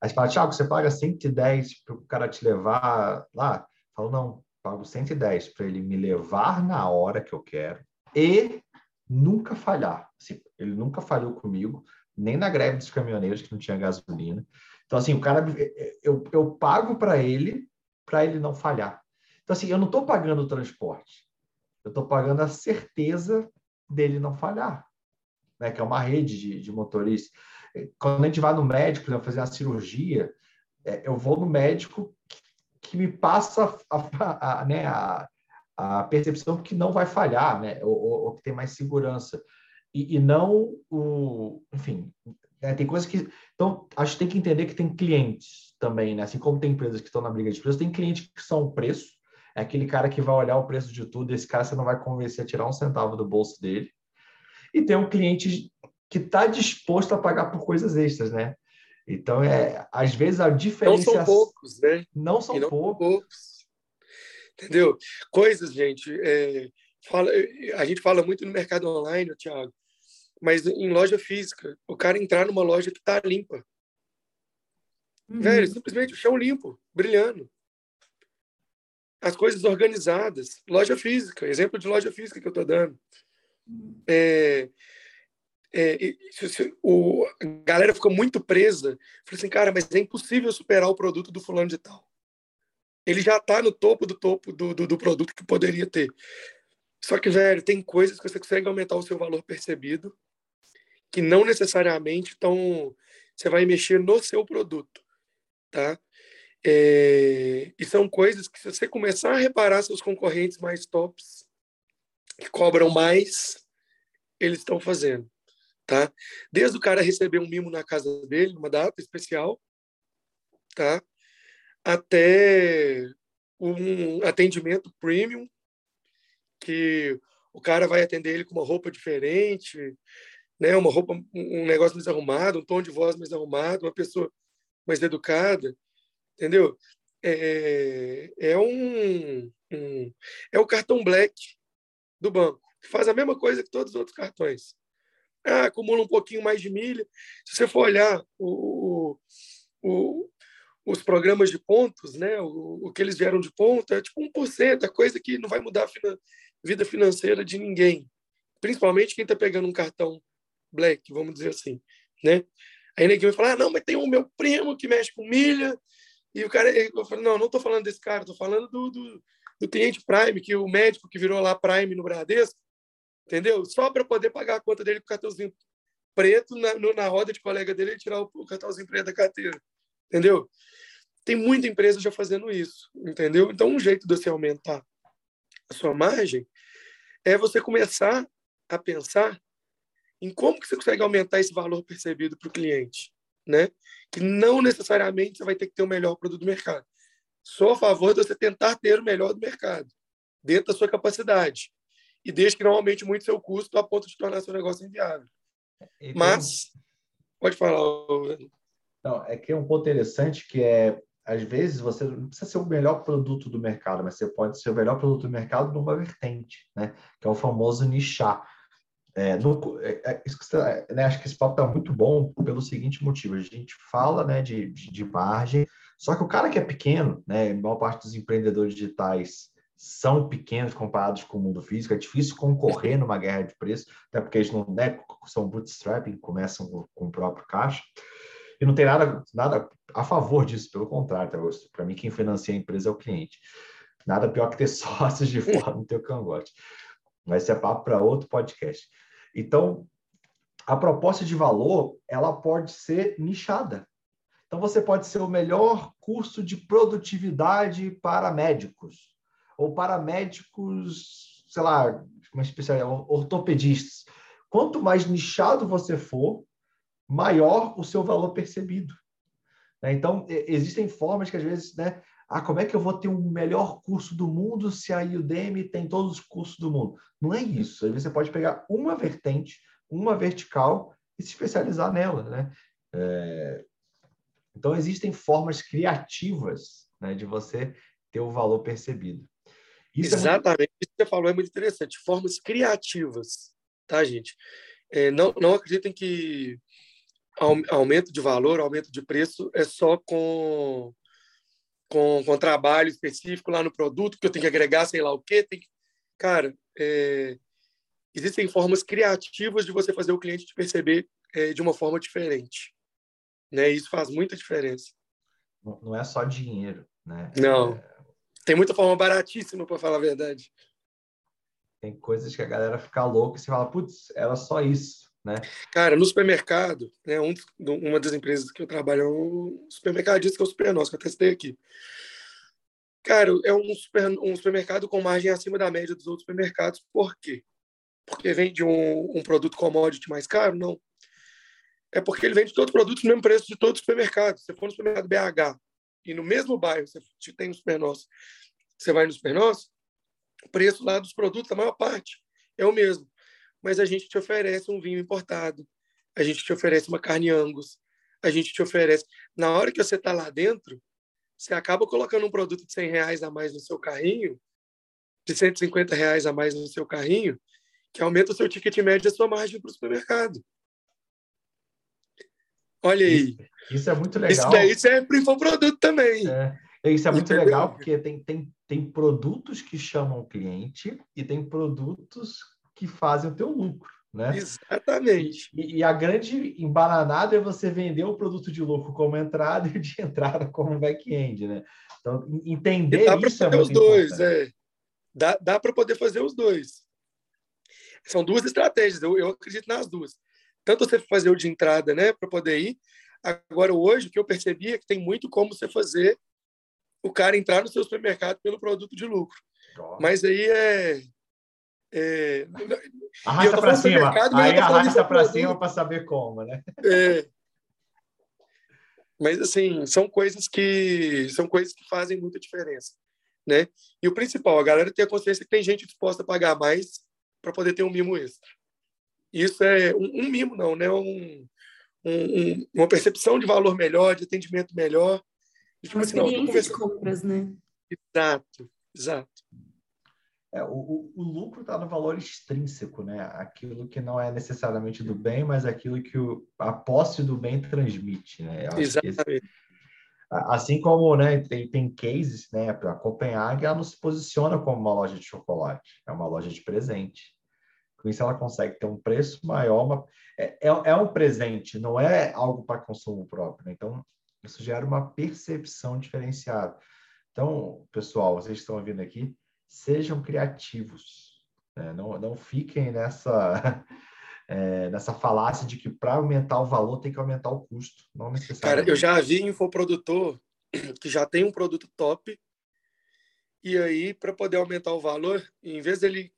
Aí você fala, Thiago, você paga 110 para o cara te levar lá? Eu falo, não, pago 110 para ele me levar na hora que eu quero e nunca falhar. Assim, ele nunca falhou comigo, nem na greve dos caminhoneiros, que não tinha gasolina. Então, assim, o cara, eu, eu pago para ele, para ele não falhar. Então, assim, eu não estou pagando o transporte, eu estou pagando a certeza dele não falhar né, que é uma rede de, de motoristas. Quando a gente vai no médico para fazer a cirurgia, é, eu vou no médico que, me passa a, a, né, a, a, percepção que não vai falhar, né, ou, ou que tem mais segurança. E, e não o. Enfim, né, tem coisas que. Então, acho que tem que entender que tem clientes também, né? Assim como tem empresas que estão na briga de preço, tem clientes que são o preço. É aquele cara que vai olhar o preço de tudo, esse cara você não vai convencer a tirar um centavo do bolso dele e tem um cliente que está disposto a pagar por coisas extras, né? Então, é, às vezes a diferença... Não são poucos, né? Não são não poucos. poucos. Entendeu? Coisas, gente, é, fala, a gente fala muito no mercado online, Thiago, mas em loja física, o cara entrar numa loja que está limpa. Uhum. Velho, simplesmente o chão limpo, brilhando. As coisas organizadas. Loja física, exemplo de loja física que eu estou dando. É, é, o, a galera ficou muito presa. Falei assim, cara, mas é impossível superar o produto do fulano de tal. Ele já está no topo do topo do, do, do, produto que poderia ter. Só que, velho, tem coisas que você consegue aumentar o seu valor percebido que não necessariamente estão. Você vai mexer no seu produto, tá? É, e são coisas que, se você começar a reparar seus concorrentes mais tops, que cobram mais, eles estão fazendo tá? Desde o cara receber um mimo na casa dele, uma data especial, tá? Até um atendimento premium, que o cara vai atender ele com uma roupa diferente, né? Uma roupa, um negócio mais arrumado, um tom de voz mais arrumado, uma pessoa mais educada, entendeu? É, é um, um é o cartão black do banco, que faz a mesma coisa que todos os outros cartões acumula um pouquinho mais de milha. Se você for olhar o, o, os programas de pontos, né, o, que eles vieram de ponto, é tipo 1%, é coisa que não vai mudar a fina, vida financeira de ninguém. Principalmente quem está pegando um cartão black, vamos dizer assim. Né? Aí ninguém vai falar, ah, não, mas tem o meu primo que mexe com milha, e o cara, eu falo, não, não estou falando desse cara, estou falando do, do, do cliente Prime, que o médico que virou lá Prime no Bradesco, entendeu? Só para poder pagar a conta dele com o cartãozinho preto na, no, na roda de colega dele e tirar o, o cartãozinho preto da carteira, entendeu? Tem muita empresa já fazendo isso, entendeu? Então, um jeito de você aumentar a sua margem é você começar a pensar em como que você consegue aumentar esse valor percebido para o cliente, né? Que não necessariamente você vai ter que ter o melhor produto do mercado. Sou a favor de você tentar ter o melhor do mercado, dentro da sua capacidade. E desde que não aumente muito seu custo a ponto de tornar seu negócio inviável. Mas, pode falar. Não, é que é um ponto interessante que é, às vezes, você não precisa ser o melhor produto do mercado, mas você pode ser o melhor produto do mercado numa vertente, né? Que é o famoso nichar. É, no, é, é, é, né, acho que esse papo está muito bom pelo seguinte motivo: a gente fala né, de, de, de, margem, só que o cara que é pequeno, né, a maior parte dos empreendedores digitais são pequenos comparados com o mundo físico, é difícil concorrer numa guerra de preço, até porque eles não né, são bootstrapping, começam com o próprio caixa. E não tem nada, nada a favor disso, pelo contrário, tá, para mim quem financia a empresa é o cliente. Nada pior que ter sócios de fora no teu cangote. Mas isso é papo para outro podcast. Então, a proposta de valor, ela pode ser nichada. Então, você pode ser o melhor curso de produtividade para médicos, ou para médicos, sei lá, uma especialidade, ortopedistas. Quanto mais nichado você for, maior o seu valor percebido. Né? Então, existem formas que às vezes, né? Ah, como é que eu vou ter o um melhor curso do mundo se a Udemy tem todos os cursos do mundo? Não é isso. Aí você pode pegar uma vertente, uma vertical e se especializar nela, né? É... Então, existem formas criativas né, de você ter o valor percebido. Isso Exatamente. É muito... Isso que você falou é muito interessante. Formas criativas, tá, gente? É, não, não acreditem que aumento de valor, aumento de preço é só com, com, com trabalho específico lá no produto, que eu tenho que agregar sei lá o quê. Tem que... Cara, é... existem formas criativas de você fazer o cliente te perceber é, de uma forma diferente. Né? Isso faz muita diferença. Não é só dinheiro, né? Não. É... Tem muita forma baratíssima, para falar a verdade. Tem coisas que a galera fica louca e você fala, putz, era só isso. Né? Cara, no supermercado, né, um, uma das empresas que eu trabalho é um supermercadista que é o Super Nosso, que eu testei aqui. Cara, é um, super, um supermercado com margem acima da média dos outros supermercados. Por quê? Porque vende um, um produto commodity mais caro? Não. É porque ele vende todos os produtos no mesmo preço de todos os supermercados. Se você for no supermercado BH e no mesmo bairro você tem um Super Nosso, você vai no Super Nosso, o preço lá dos produtos, a maior parte, é o mesmo mas a gente te oferece um vinho importado, a gente te oferece uma carne angus, a gente te oferece. Na hora que você está lá dentro, você acaba colocando um produto de 100 reais a mais no seu carrinho, de 150 reais a mais no seu carrinho, que aumenta o seu ticket médio e a sua margem para o supermercado. Olha aí. Isso, isso, é muito legal. Isso daí sempre é infoproduto também. É. Isso é muito Entendeu? legal, porque tem, tem, tem produtos que chamam o cliente e tem produtos que fazem o teu lucro. Né? Exatamente. E, e, a grande embananada é você vender o produto de lucro como entrada e de entrada como back-end, né? Então, entender dá isso é fazer os dois, é. Dá, dá para poder fazer os dois. São duas estratégias, eu, eu acredito nas duas. Tanto você fazer o de entrada, né, para poder ir. Agora, hoje, o que eu percebi é que tem muito como você fazer o cara entrar no seu supermercado pelo produto de lucro. Mas aí é é, arrasta para cima. Aí arrasta para cima para saber como, né? É. Mas assim, são coisas que são coisas que fazem muita diferença, né? E o principal, a galera tem a consciência que tem gente disposta a pagar mais para poder ter um mimo extra. Isso é um, um mimo não, né? Um, um, uma percepção de valor melhor, de atendimento melhor. Tipo, uma assim, não, de compras, né? Exato, exato. É, o, o, lucro está no valor extrínseco, né? Aquilo que não é necessariamente do bem, mas aquilo que o, a posse do bem transmite, né? Exatamente. Esse, assim como né, tem, tem cases, né? A Copenhague ela não se posiciona como uma loja de chocolate, é uma loja de presente. Com isso, ela consegue ter um preço maior. Uma, é, é, é um presente, não é algo para consumo próprio. Né? Então, isso gera uma percepção diferenciada. Então, pessoal, vocês estão ouvindo aqui, sejam criativos. Né? Não, não fiquem nessa, é, nessa falácia de que para aumentar o valor tem que aumentar o custo. Não necessariamente. Cara, eu já vi infoprodutor que já tem um produto top e aí, para poder aumentar o valor, em vez dele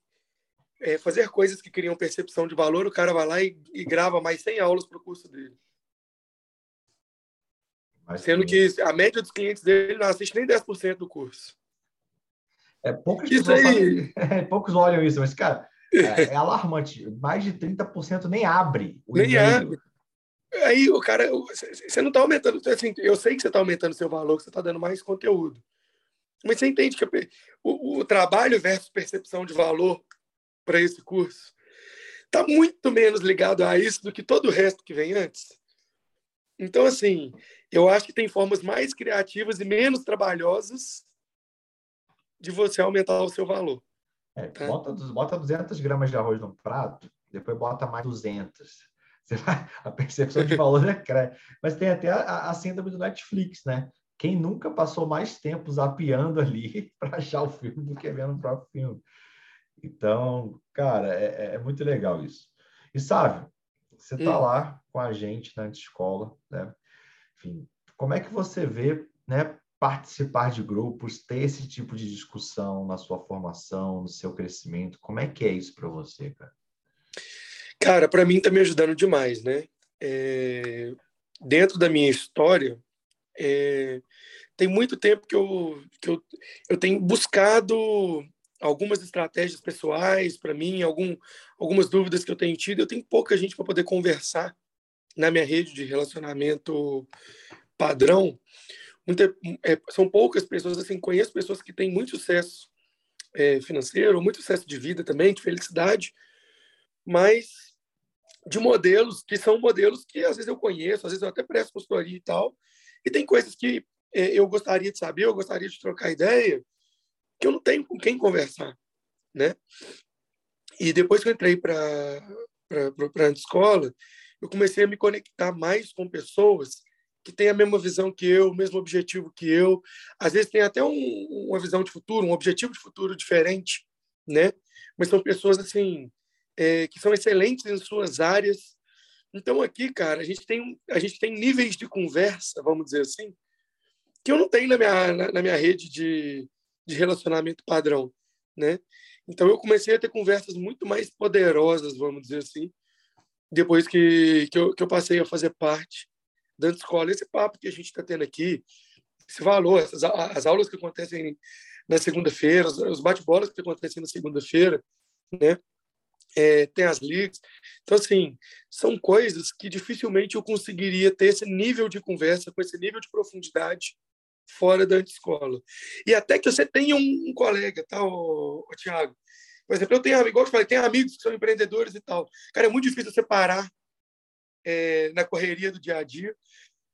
é, fazer coisas que criam percepção de valor, o cara vai lá e, e grava mais 100 aulas para o curso dele. Mas, Sendo que a média dos clientes dele não assiste nem 10% do curso. É, poucas isso aí... Fazem, é, poucos olham isso, mas, cara, é, é alarmante. Mais de 30% nem abre Nem abre. Aí o cara, você não está aumentando. Assim, eu sei que você está aumentando seu valor, que você está dando mais conteúdo. Mas você entende que o, o trabalho versus percepção de valor para esse curso está muito menos ligado a isso do que todo o resto que vem antes. Então, assim, eu acho que tem formas mais criativas e menos trabalhosas de você aumentar o seu valor. É, tá? bota, bota 200 gramas de arroz no prato, depois bota mais 200. Você vai, a percepção de valor é cresce. Mas tem até a, a síndrome do Netflix, né? Quem nunca passou mais tempo zapeando ali para achar o filme do que vendo o próprio filme? Então, cara, é, é, é muito legal isso. E sabe, você está hum. lá com a gente na escola, né? Enfim, como é que você vê, né, participar de grupos, ter esse tipo de discussão na sua formação, no seu crescimento? Como é que é isso para você, cara? Cara, para mim está me ajudando demais, né? É... Dentro da minha história, é... tem muito tempo que eu, que eu, eu tenho buscado algumas estratégias pessoais para mim, algum, algumas dúvidas que eu tenho tido. Eu tenho pouca gente para poder conversar na minha rede de relacionamento padrão, muita, é, são poucas pessoas, assim, conheço pessoas que têm muito sucesso é, financeiro, muito sucesso de vida também, de felicidade, mas de modelos que são modelos que às vezes eu conheço, às vezes eu até presto consultoria e tal, e tem coisas que é, eu gostaria de saber, eu gostaria de trocar ideia, que eu não tenho com quem conversar, né? E depois que eu entrei para para a escola, eu comecei a me conectar mais com pessoas que têm a mesma visão que eu, o mesmo objetivo que eu. Às vezes tem até um, uma visão de futuro, um objetivo de futuro diferente, né? Mas são pessoas assim é, que são excelentes em suas áreas. Então aqui, cara, a gente tem a gente tem níveis de conversa, vamos dizer assim, que eu não tenho na minha na, na minha rede de, de relacionamento padrão, né? Então eu comecei a ter conversas muito mais poderosas, vamos dizer assim, depois que, que, eu, que eu passei a fazer parte da escola. Esse papo que a gente está tendo aqui, esse valor, essas, as aulas que acontecem na segunda-feira, os bate-bolas que acontecem na segunda-feira, né? É, tem as ligas. Então, assim, são coisas que dificilmente eu conseguiria ter esse nível de conversa, com esse nível de profundidade fora da escola. E até que você tenha um, colega, tá, ô, Tiago? Por exemplo, eu tenho, igual eu falei, tenho amigos que são empreendedores e tal. Cara, é muito difícil separar é, na correria do dia a dia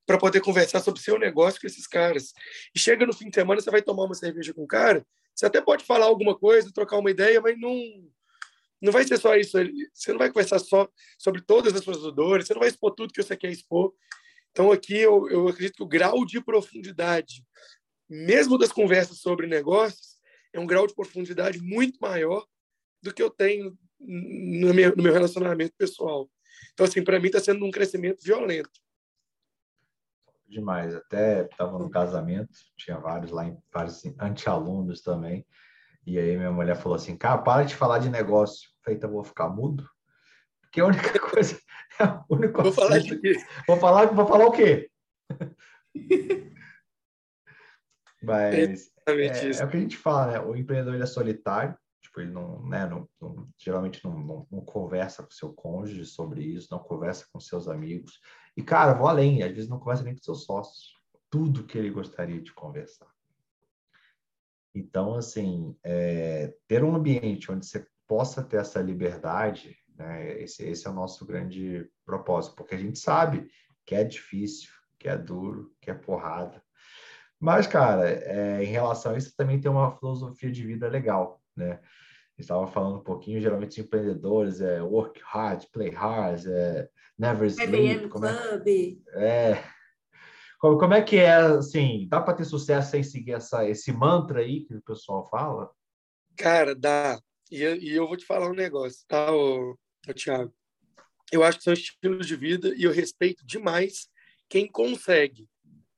para poder conversar sobre seu negócio com esses caras. E chega no fim de semana, você vai tomar uma cerveja com o cara, você até pode falar alguma coisa, trocar uma ideia, mas não não vai ser só isso. Você não vai conversar só sobre todas as suas dores, você não vai expor tudo que você quer expor. Então, aqui eu, eu acredito que o grau de profundidade, mesmo das conversas sobre negócios, é um grau de profundidade muito maior do que eu tenho no meu, no meu relacionamento pessoal. Então, assim, para mim está sendo um crescimento violento. Demais. Até estava no casamento, tinha vários lá, vários anti-alunos também. E aí minha mulher falou assim, cara, para de falar de negócio. Feita, então vou ficar mudo. Porque a única coisa, a única vou falar aqui. Vou falar, vou falar o quê? Mas é, é, é, o que a gente fala, né? O empreendedor é solitário, tipo, ele não, né, não, não geralmente não, não, não, conversa com seu cônjuge sobre isso, não conversa com seus amigos. E, cara, vou além, às vezes não conversa nem com seus sócios. Tudo que ele gostaria de conversar. Então, assim, é, ter um ambiente onde você possa ter essa liberdade, né, esse, esse é o nosso grande propósito, porque a gente sabe que é difícil, que é duro, que é porrada. Mas, cara, é, em relação a isso, também tem uma filosofia de vida legal, né? estava falando um pouquinho, geralmente os empreendedores é work hard, play hard, é never sleep. Como é, é, como, como é que é, assim, dá para ter sucesso sem seguir essa, esse mantra aí que o pessoal fala? Cara, dá. E, e eu vou te falar um negócio, tá, ô, ô, Thiago? Eu acho que são estilos de vida e eu respeito demais quem consegue,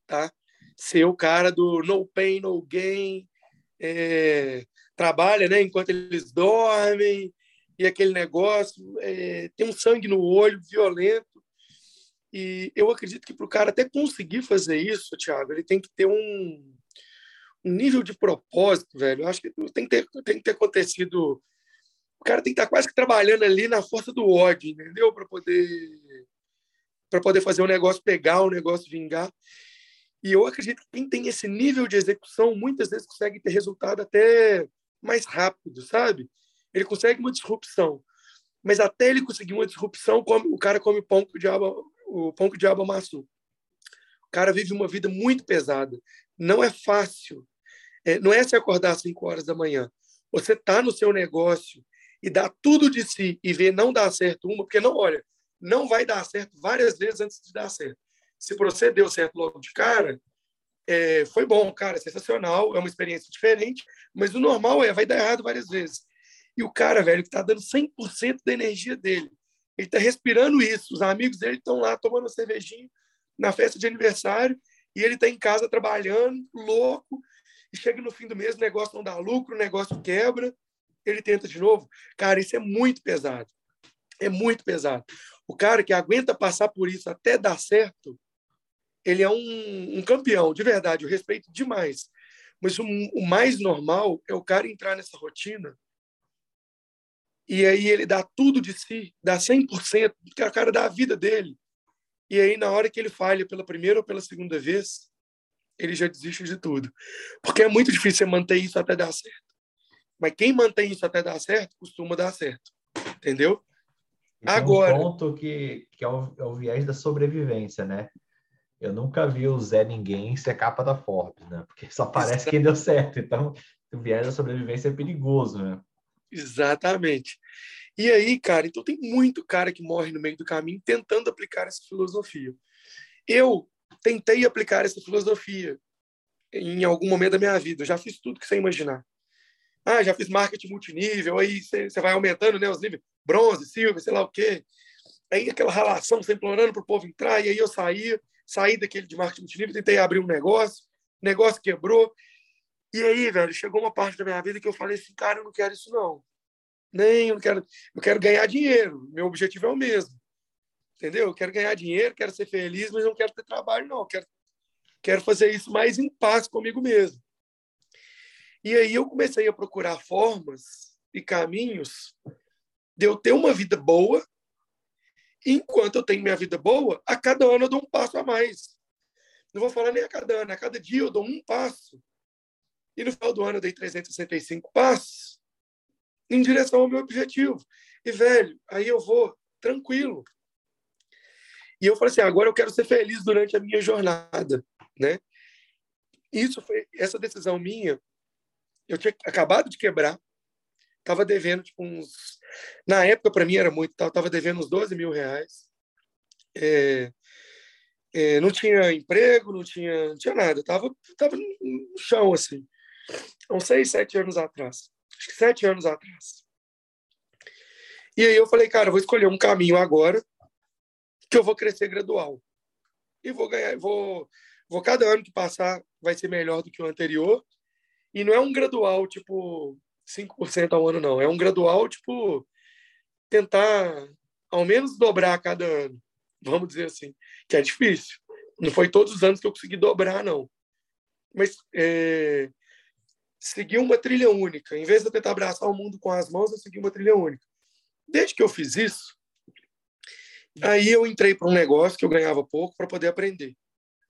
tá? Ser o cara do no pain, no gain, é, trabalha né, enquanto eles dormem, e aquele negócio, é, tem um sangue no olho violento. E eu acredito que para o cara até conseguir fazer isso, Thiago, ele tem que ter um, um nível de propósito, velho. Eu acho que tem que ter, tem que ter acontecido. O cara tem que estar quase que trabalhando ali na força do ódio, entendeu? Para poder para poder fazer o negócio pegar, o negócio vingar. E eu acredito que quem tem esse nível de execução muitas vezes consegue ter resultado até mais rápido, sabe? Ele consegue uma disrupção. Mas até ele conseguir uma disrupção, come, o cara come pão que o diabo, o pão que o diabo amassou. O cara vive uma vida muito pesada. Não é fácil. É, não é se acordar às 5 horas da manhã. Você tá no seu negócio e dá tudo de si e ver não dar certo uma, porque não, olha, não vai dar certo várias vezes antes de dar certo. Se você deu certo logo de cara, é, foi bom, cara, sensacional, é uma experiência diferente, mas o normal é, vai dar errado várias vezes. E o cara, velho, que está dando 100% da energia dele, ele está respirando isso, os amigos dele estão lá tomando cervejinha na festa de aniversário, e ele está em casa trabalhando, louco, e chega no fim do mês, o negócio não dá lucro, o negócio quebra, ele tenta de novo. Cara, isso é muito pesado. É muito pesado. O cara que aguenta passar por isso até dar certo, ele é um, um campeão, de verdade, eu respeito demais. Mas o, o, mais normal é o cara entrar nessa rotina e aí ele dá tudo de si, dá 100%, que o cara dá a vida dele. E aí, na hora que ele falha pela primeira ou pela segunda vez, ele já desiste de tudo. Porque é muito difícil você manter isso até dar certo. Mas quem mantém isso até dar certo, costuma dar certo. Entendeu? Agora. um ponto que, que é, o, é o viés da sobrevivência, né? Eu nunca vi o Zé Ninguém ser capa da Forbes, né? Porque só parece quem deu certo. Então, o viés da sobrevivência é perigoso, né? Exatamente. E aí, cara, então tem muito cara que morre no meio do caminho tentando aplicar essa filosofia. Eu tentei aplicar essa filosofia em algum momento da minha vida. Eu já fiz tudo que você imaginar. Ah, já fiz marketing multinível, aí você vai aumentando né, os níveis, bronze, silver, sei lá o quê. Aí aquela relação, você implorando para o povo entrar, e aí eu saía saí daquele de marketing multinível, tentei abrir um negócio, negócio quebrou. E aí, velho, chegou uma parte da minha vida que eu falei assim, cara, eu não quero isso não. Nem, eu não quero, eu quero ganhar dinheiro. Meu objetivo é o mesmo. Entendeu? Eu quero ganhar dinheiro, quero ser feliz, mas não quero ter trabalho não. Eu quero quero fazer isso mais em paz comigo mesmo. E aí eu comecei a procurar formas e caminhos de eu ter uma vida boa Enquanto eu tenho minha vida boa, a cada ano eu dou um passo a mais. Não vou falar nem a cada ano, a cada dia eu dou um passo. E no final do ano eu dei 365 passos em direção ao meu objetivo. E, velho, aí eu vou tranquilo. E eu falei assim, agora eu quero ser feliz durante a minha jornada, né? Isso foi essa decisão minha. Eu tinha acabado de quebrar, Tava devendo tipo, uns. Na época, para mim, era muito. Tava devendo uns 12 mil reais. É, é, não tinha emprego, não tinha, não tinha nada. Tava, tava no chão, assim. Uns seis, sete anos atrás. Acho que sete anos atrás. E aí eu falei, cara, vou escolher um caminho agora que eu vou crescer gradual. E vou ganhar, vou, vou cada ano que passar vai ser melhor do que o anterior. E não é um gradual, tipo, 5% ao ano, não. É um gradual, tipo, tentar ao menos dobrar a cada ano. Vamos dizer assim, que é difícil. Não foi todos os anos que eu consegui dobrar, não. Mas é, seguir uma trilha única. Em vez de eu tentar abraçar o mundo com as mãos, eu segui uma trilha única. Desde que eu fiz isso, aí eu entrei para um negócio que eu ganhava pouco para poder aprender.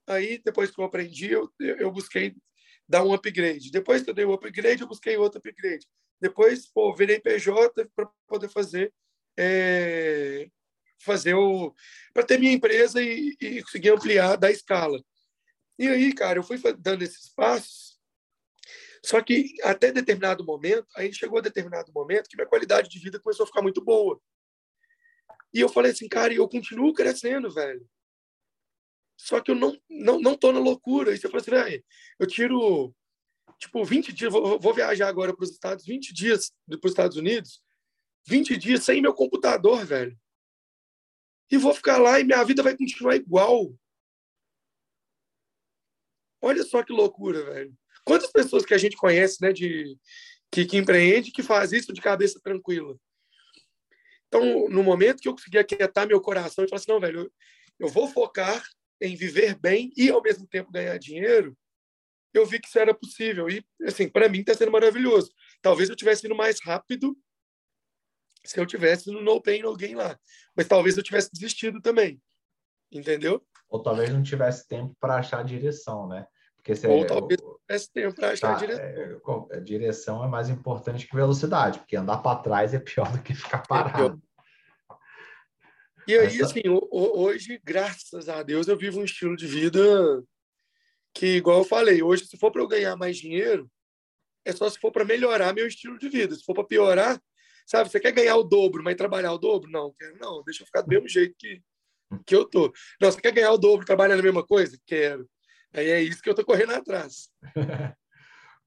Aí, depois que eu aprendi, eu, eu busquei dar um upgrade. Depois que eu dei o upgrade, eu busquei outro upgrade. Depois, pô, virei PJ para poder fazer é, fazer o para ter minha empresa e, e conseguir ampliar da escala. E aí, cara, eu fui dando esses passos. Só que até determinado momento, aí chegou a determinado momento que minha qualidade de vida começou a ficar muito boa. E eu falei assim, cara, eu continuo crescendo, velho. Só que eu não não não tô na loucura. E você falou assim, velho, eu tiro tipo 20 dias, vou, vou viajar agora para os Estados, 20 dias para os Estados Unidos, 20 dias sem meu computador, velho. E vou ficar lá e minha vida vai continuar igual. Olha só que loucura, velho. Quantas pessoas que a gente conhece, né, de que, que empreende, que faz isso de cabeça tranquila. Então, no momento que eu consegui aquietar meu coração e falar assim, não, velho, eu, eu vou focar em viver bem e ao mesmo tempo ganhar dinheiro, eu vi que isso era possível. E, assim, para mim está sendo maravilhoso. Talvez eu tivesse ido mais rápido se eu tivesse no No Pain No Gain lá. Mas talvez eu tivesse desistido também. Entendeu? Ou talvez não tivesse tempo para achar a direção, né? Porque se Ou talvez não tivesse tempo para achar tá, a direção. É, a direção é mais importante que velocidade, porque andar para trás é pior do que ficar é parado. E aí, Essa... assim, hoje, graças a Deus, eu vivo um estilo de vida que, igual eu falei, hoje, se for para eu ganhar mais dinheiro, é só se for para melhorar meu estilo de vida. Se for para piorar, sabe, você quer ganhar o dobro, mas trabalhar o dobro? Não, quero não, deixa eu ficar do mesmo jeito que, que eu tô. Não, você quer ganhar o dobro, trabalhar na mesma coisa? Quero. Aí é isso que eu tô correndo atrás.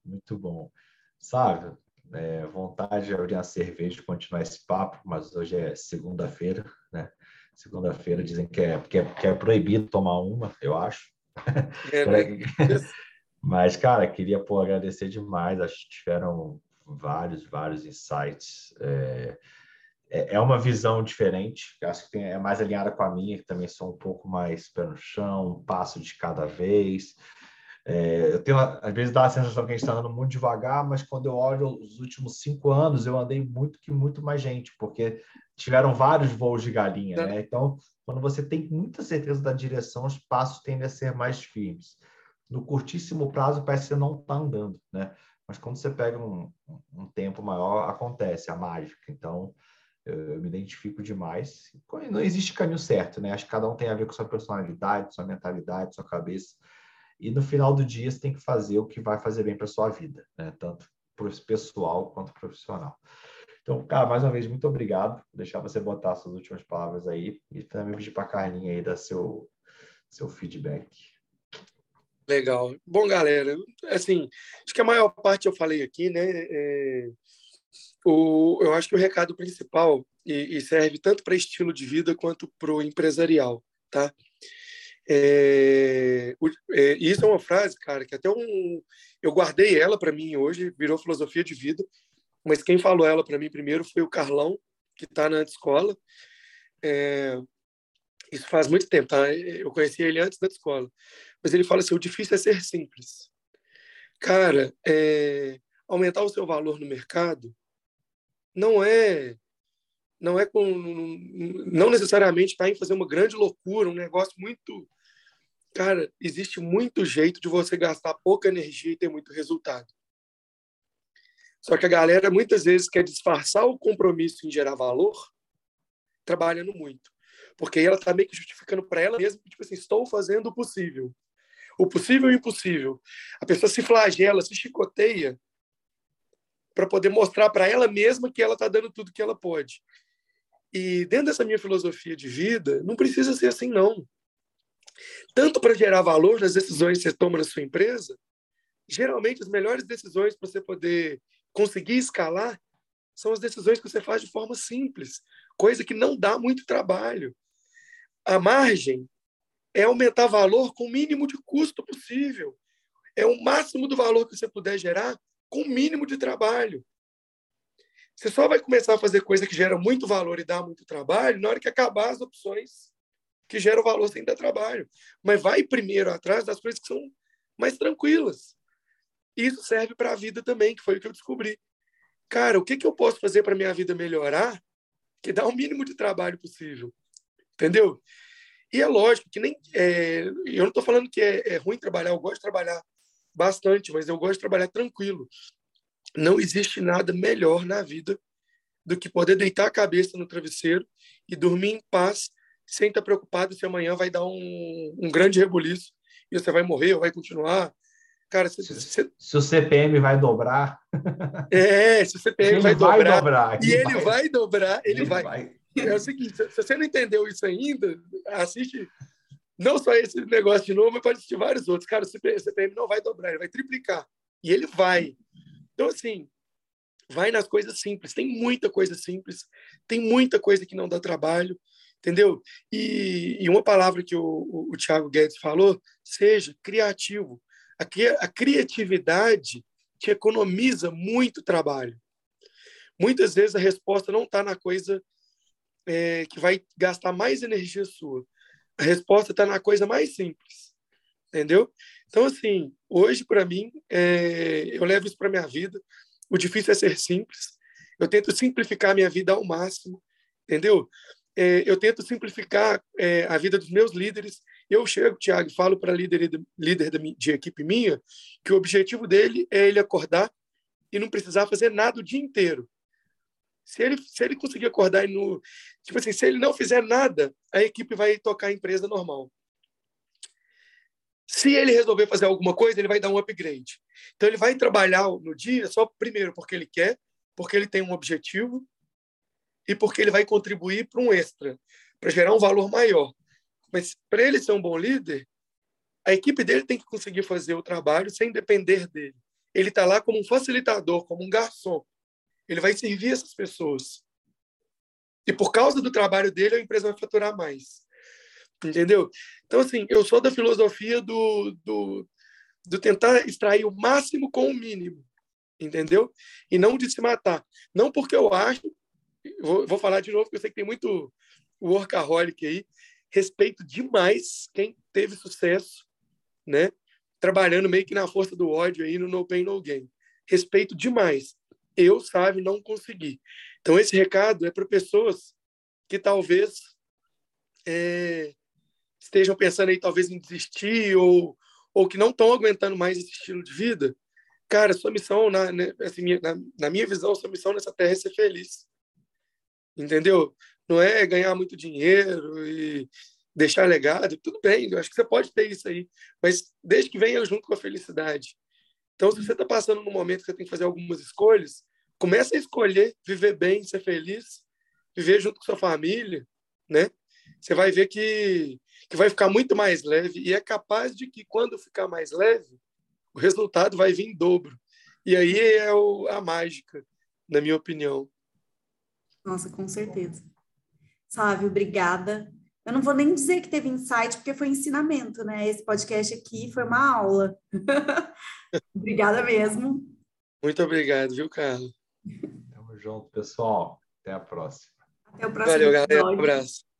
Muito bom. Sabe, é, vontade de abrir uma cerveja e continuar esse papo, mas hoje é segunda-feira, né? Segunda-feira dizem que é, que é, que é proibido tomar uma, eu acho. É, né? Mas, cara, queria pô, agradecer demais. Acho que tiveram vários, vários insights. É, é, é uma visão diferente, acho que tem, é mais alinhada com a minha, que também sou um pouco mais pé no chão, um passo de cada vez. É, eu tenho, às vezes, dá a sensação que a gente está andando muito devagar, mas quando eu olho os últimos cinco anos, eu andei muito que muito mais gente, porque tiveram vários voos de galinha, né? Então, quando você tem muita certeza da direção, os passos tendem a ser mais firmes. No curtíssimo prazo, parece que você não está andando, né? Mas quando você pega um, um tempo maior, acontece a mágica. Então, eu me identifico demais. Não existe caminho certo, né? Acho que cada um tem a ver com sua personalidade, sua mentalidade, sua cabeça. E no final do dia, você tem que fazer o que vai fazer bem para sua vida, né? Tanto pessoal quanto profissional. Então, cara, mais uma vez, muito obrigado. Vou deixar você botar suas últimas palavras aí e também pedir para a Carlinha aí dar seu, seu feedback. Legal. Bom, galera, assim, acho que a maior parte eu falei aqui, né? É, o, eu acho que o recado principal, e, e serve tanto para estilo de vida quanto para o empresarial, tá? É, é, isso é uma frase, cara, que até um, eu guardei ela para mim hoje, virou filosofia de vida, mas quem falou ela para mim primeiro foi o Carlão, que está na escola. É, isso faz muito tempo, tá? Eu conheci ele antes da escola. Mas ele fala assim: o difícil é ser simples. Cara, é, aumentar o seu valor no mercado não é não é com não necessariamente está em fazer uma grande loucura, um negócio muito cara, existe muito jeito de você gastar pouca energia e ter muito resultado. Só que a galera muitas vezes quer disfarçar o compromisso em gerar valor trabalhando muito. Porque ela está meio que justificando para ela mesma, tipo assim, estou fazendo o possível. O possível e o impossível. A pessoa se flagela, se chicoteia para poder mostrar para ela mesma que ela está dando tudo que ela pode. E dentro dessa minha filosofia de vida, não precisa ser assim, não. Tanto para gerar valor nas decisões que você toma na sua empresa, geralmente as melhores decisões para você poder conseguir escalar são as decisões que você faz de forma simples, coisa que não dá muito trabalho. A margem é aumentar valor com o mínimo de custo possível. É o máximo do valor que você puder gerar com o mínimo de trabalho. Você só vai começar a fazer coisa que gera muito valor e dá muito trabalho na hora que acabar as opções que geram valor sem dar trabalho. Mas vai primeiro atrás das coisas que são mais tranquilas. Isso serve para a vida também, que foi o que eu descobri. Cara, o que, que eu posso fazer para minha vida melhorar que dá o mínimo de trabalho possível? Entendeu? E é lógico que nem. É, eu não estou falando que é, é, ruim trabalhar, eu gosto de trabalhar bastante, mas eu gosto de trabalhar tranquilo. Não existe nada melhor na vida do que poder deitar a cabeça no travesseiro e dormir em paz, sem estar preocupado se amanhã vai dar um, um grande rebuliço e você vai morrer ou vai continuar. Cara, se, se, se o CPM vai dobrar. É, se o CPM vai, vai, dobrar. dobrar e ele vai, vai dobrar, ele, ele vai. vai. É o seguinte: se você não entendeu isso ainda, assiste não só esse negócio de novo, mas pode assistir vários outros. Cara, o CPM não vai dobrar, ele vai triplicar. E ele vai. Então, assim, vai nas coisas simples. Tem muita coisa simples, tem muita coisa que não dá trabalho, entendeu? E, e uma palavra que o, o, o Thiago Guedes falou, seja criativo. A, a criatividade te economiza muito trabalho. Muitas vezes a resposta não está na coisa é, que vai gastar mais energia sua. A resposta está na coisa mais simples, entendeu? Então, assim, hoje, para mim, é, eu levo isso para minha vida. O difícil é ser simples. Eu tento simplificar minha vida ao máximo, entendeu? É, eu tento simplificar é, a vida dos meus líderes. Eu chego, Tiago, falo para líder, líder de, de equipe minha que o objetivo dele é ele acordar e não precisar fazer nada o dia inteiro. Se ele, se ele conseguir acordar e no. Tipo assim, se ele não fizer nada, a equipe vai tocar a empresa normal. Se ele resolver fazer alguma coisa, ele vai dar um upgrade. Então, ele vai trabalhar no dia só, primeiro, porque ele quer, porque ele tem um objetivo e porque ele vai contribuir para um extra, para gerar um valor maior. Mas, para ele ser um bom líder, a equipe dele tem que conseguir fazer o trabalho sem depender dele. Ele está lá como um facilitador, como um garçom. Ele vai servir essas pessoas. E por causa do trabalho dele, a empresa vai faturar mais. Entendeu? Então, assim, eu sou da filosofia do, do, do tentar extrair o máximo com o mínimo. Entendeu? E não de se matar. Não porque eu acho, vou, vou falar de novo, porque eu sei que tem muito workaholic aí, respeito demais quem teve sucesso, né? Trabalhando meio que na força do ódio aí no No Pain No Gain. Respeito demais eu, sabe, não consegui. Então, esse recado é para pessoas que talvez é, estejam pensando aí, talvez, em desistir ou, ou que não estão aguentando mais esse estilo de vida. Cara, sua missão, na, né, assim, na, na minha visão, sua missão nessa terra é ser feliz. Entendeu? Não é ganhar muito dinheiro e deixar legado. Tudo bem, eu acho que você pode ter isso aí, mas desde que venha junto com a felicidade. Então, se você está passando num momento que você tem que fazer algumas escolhas, comece a escolher viver bem, ser feliz, viver junto com sua família, né? Você vai ver que, que vai ficar muito mais leve e é capaz de que quando ficar mais leve, o resultado vai vir em dobro. E aí é o, a mágica, na minha opinião. Nossa, com certeza. Sávio, obrigada. Eu não vou nem dizer que teve insight, porque foi ensinamento, né? Esse podcast aqui foi uma aula. Obrigada mesmo. Muito obrigado, viu, Carlos? Tamo junto, pessoal. Até a próxima. Até o próximo Valeu, galera. Um abraço.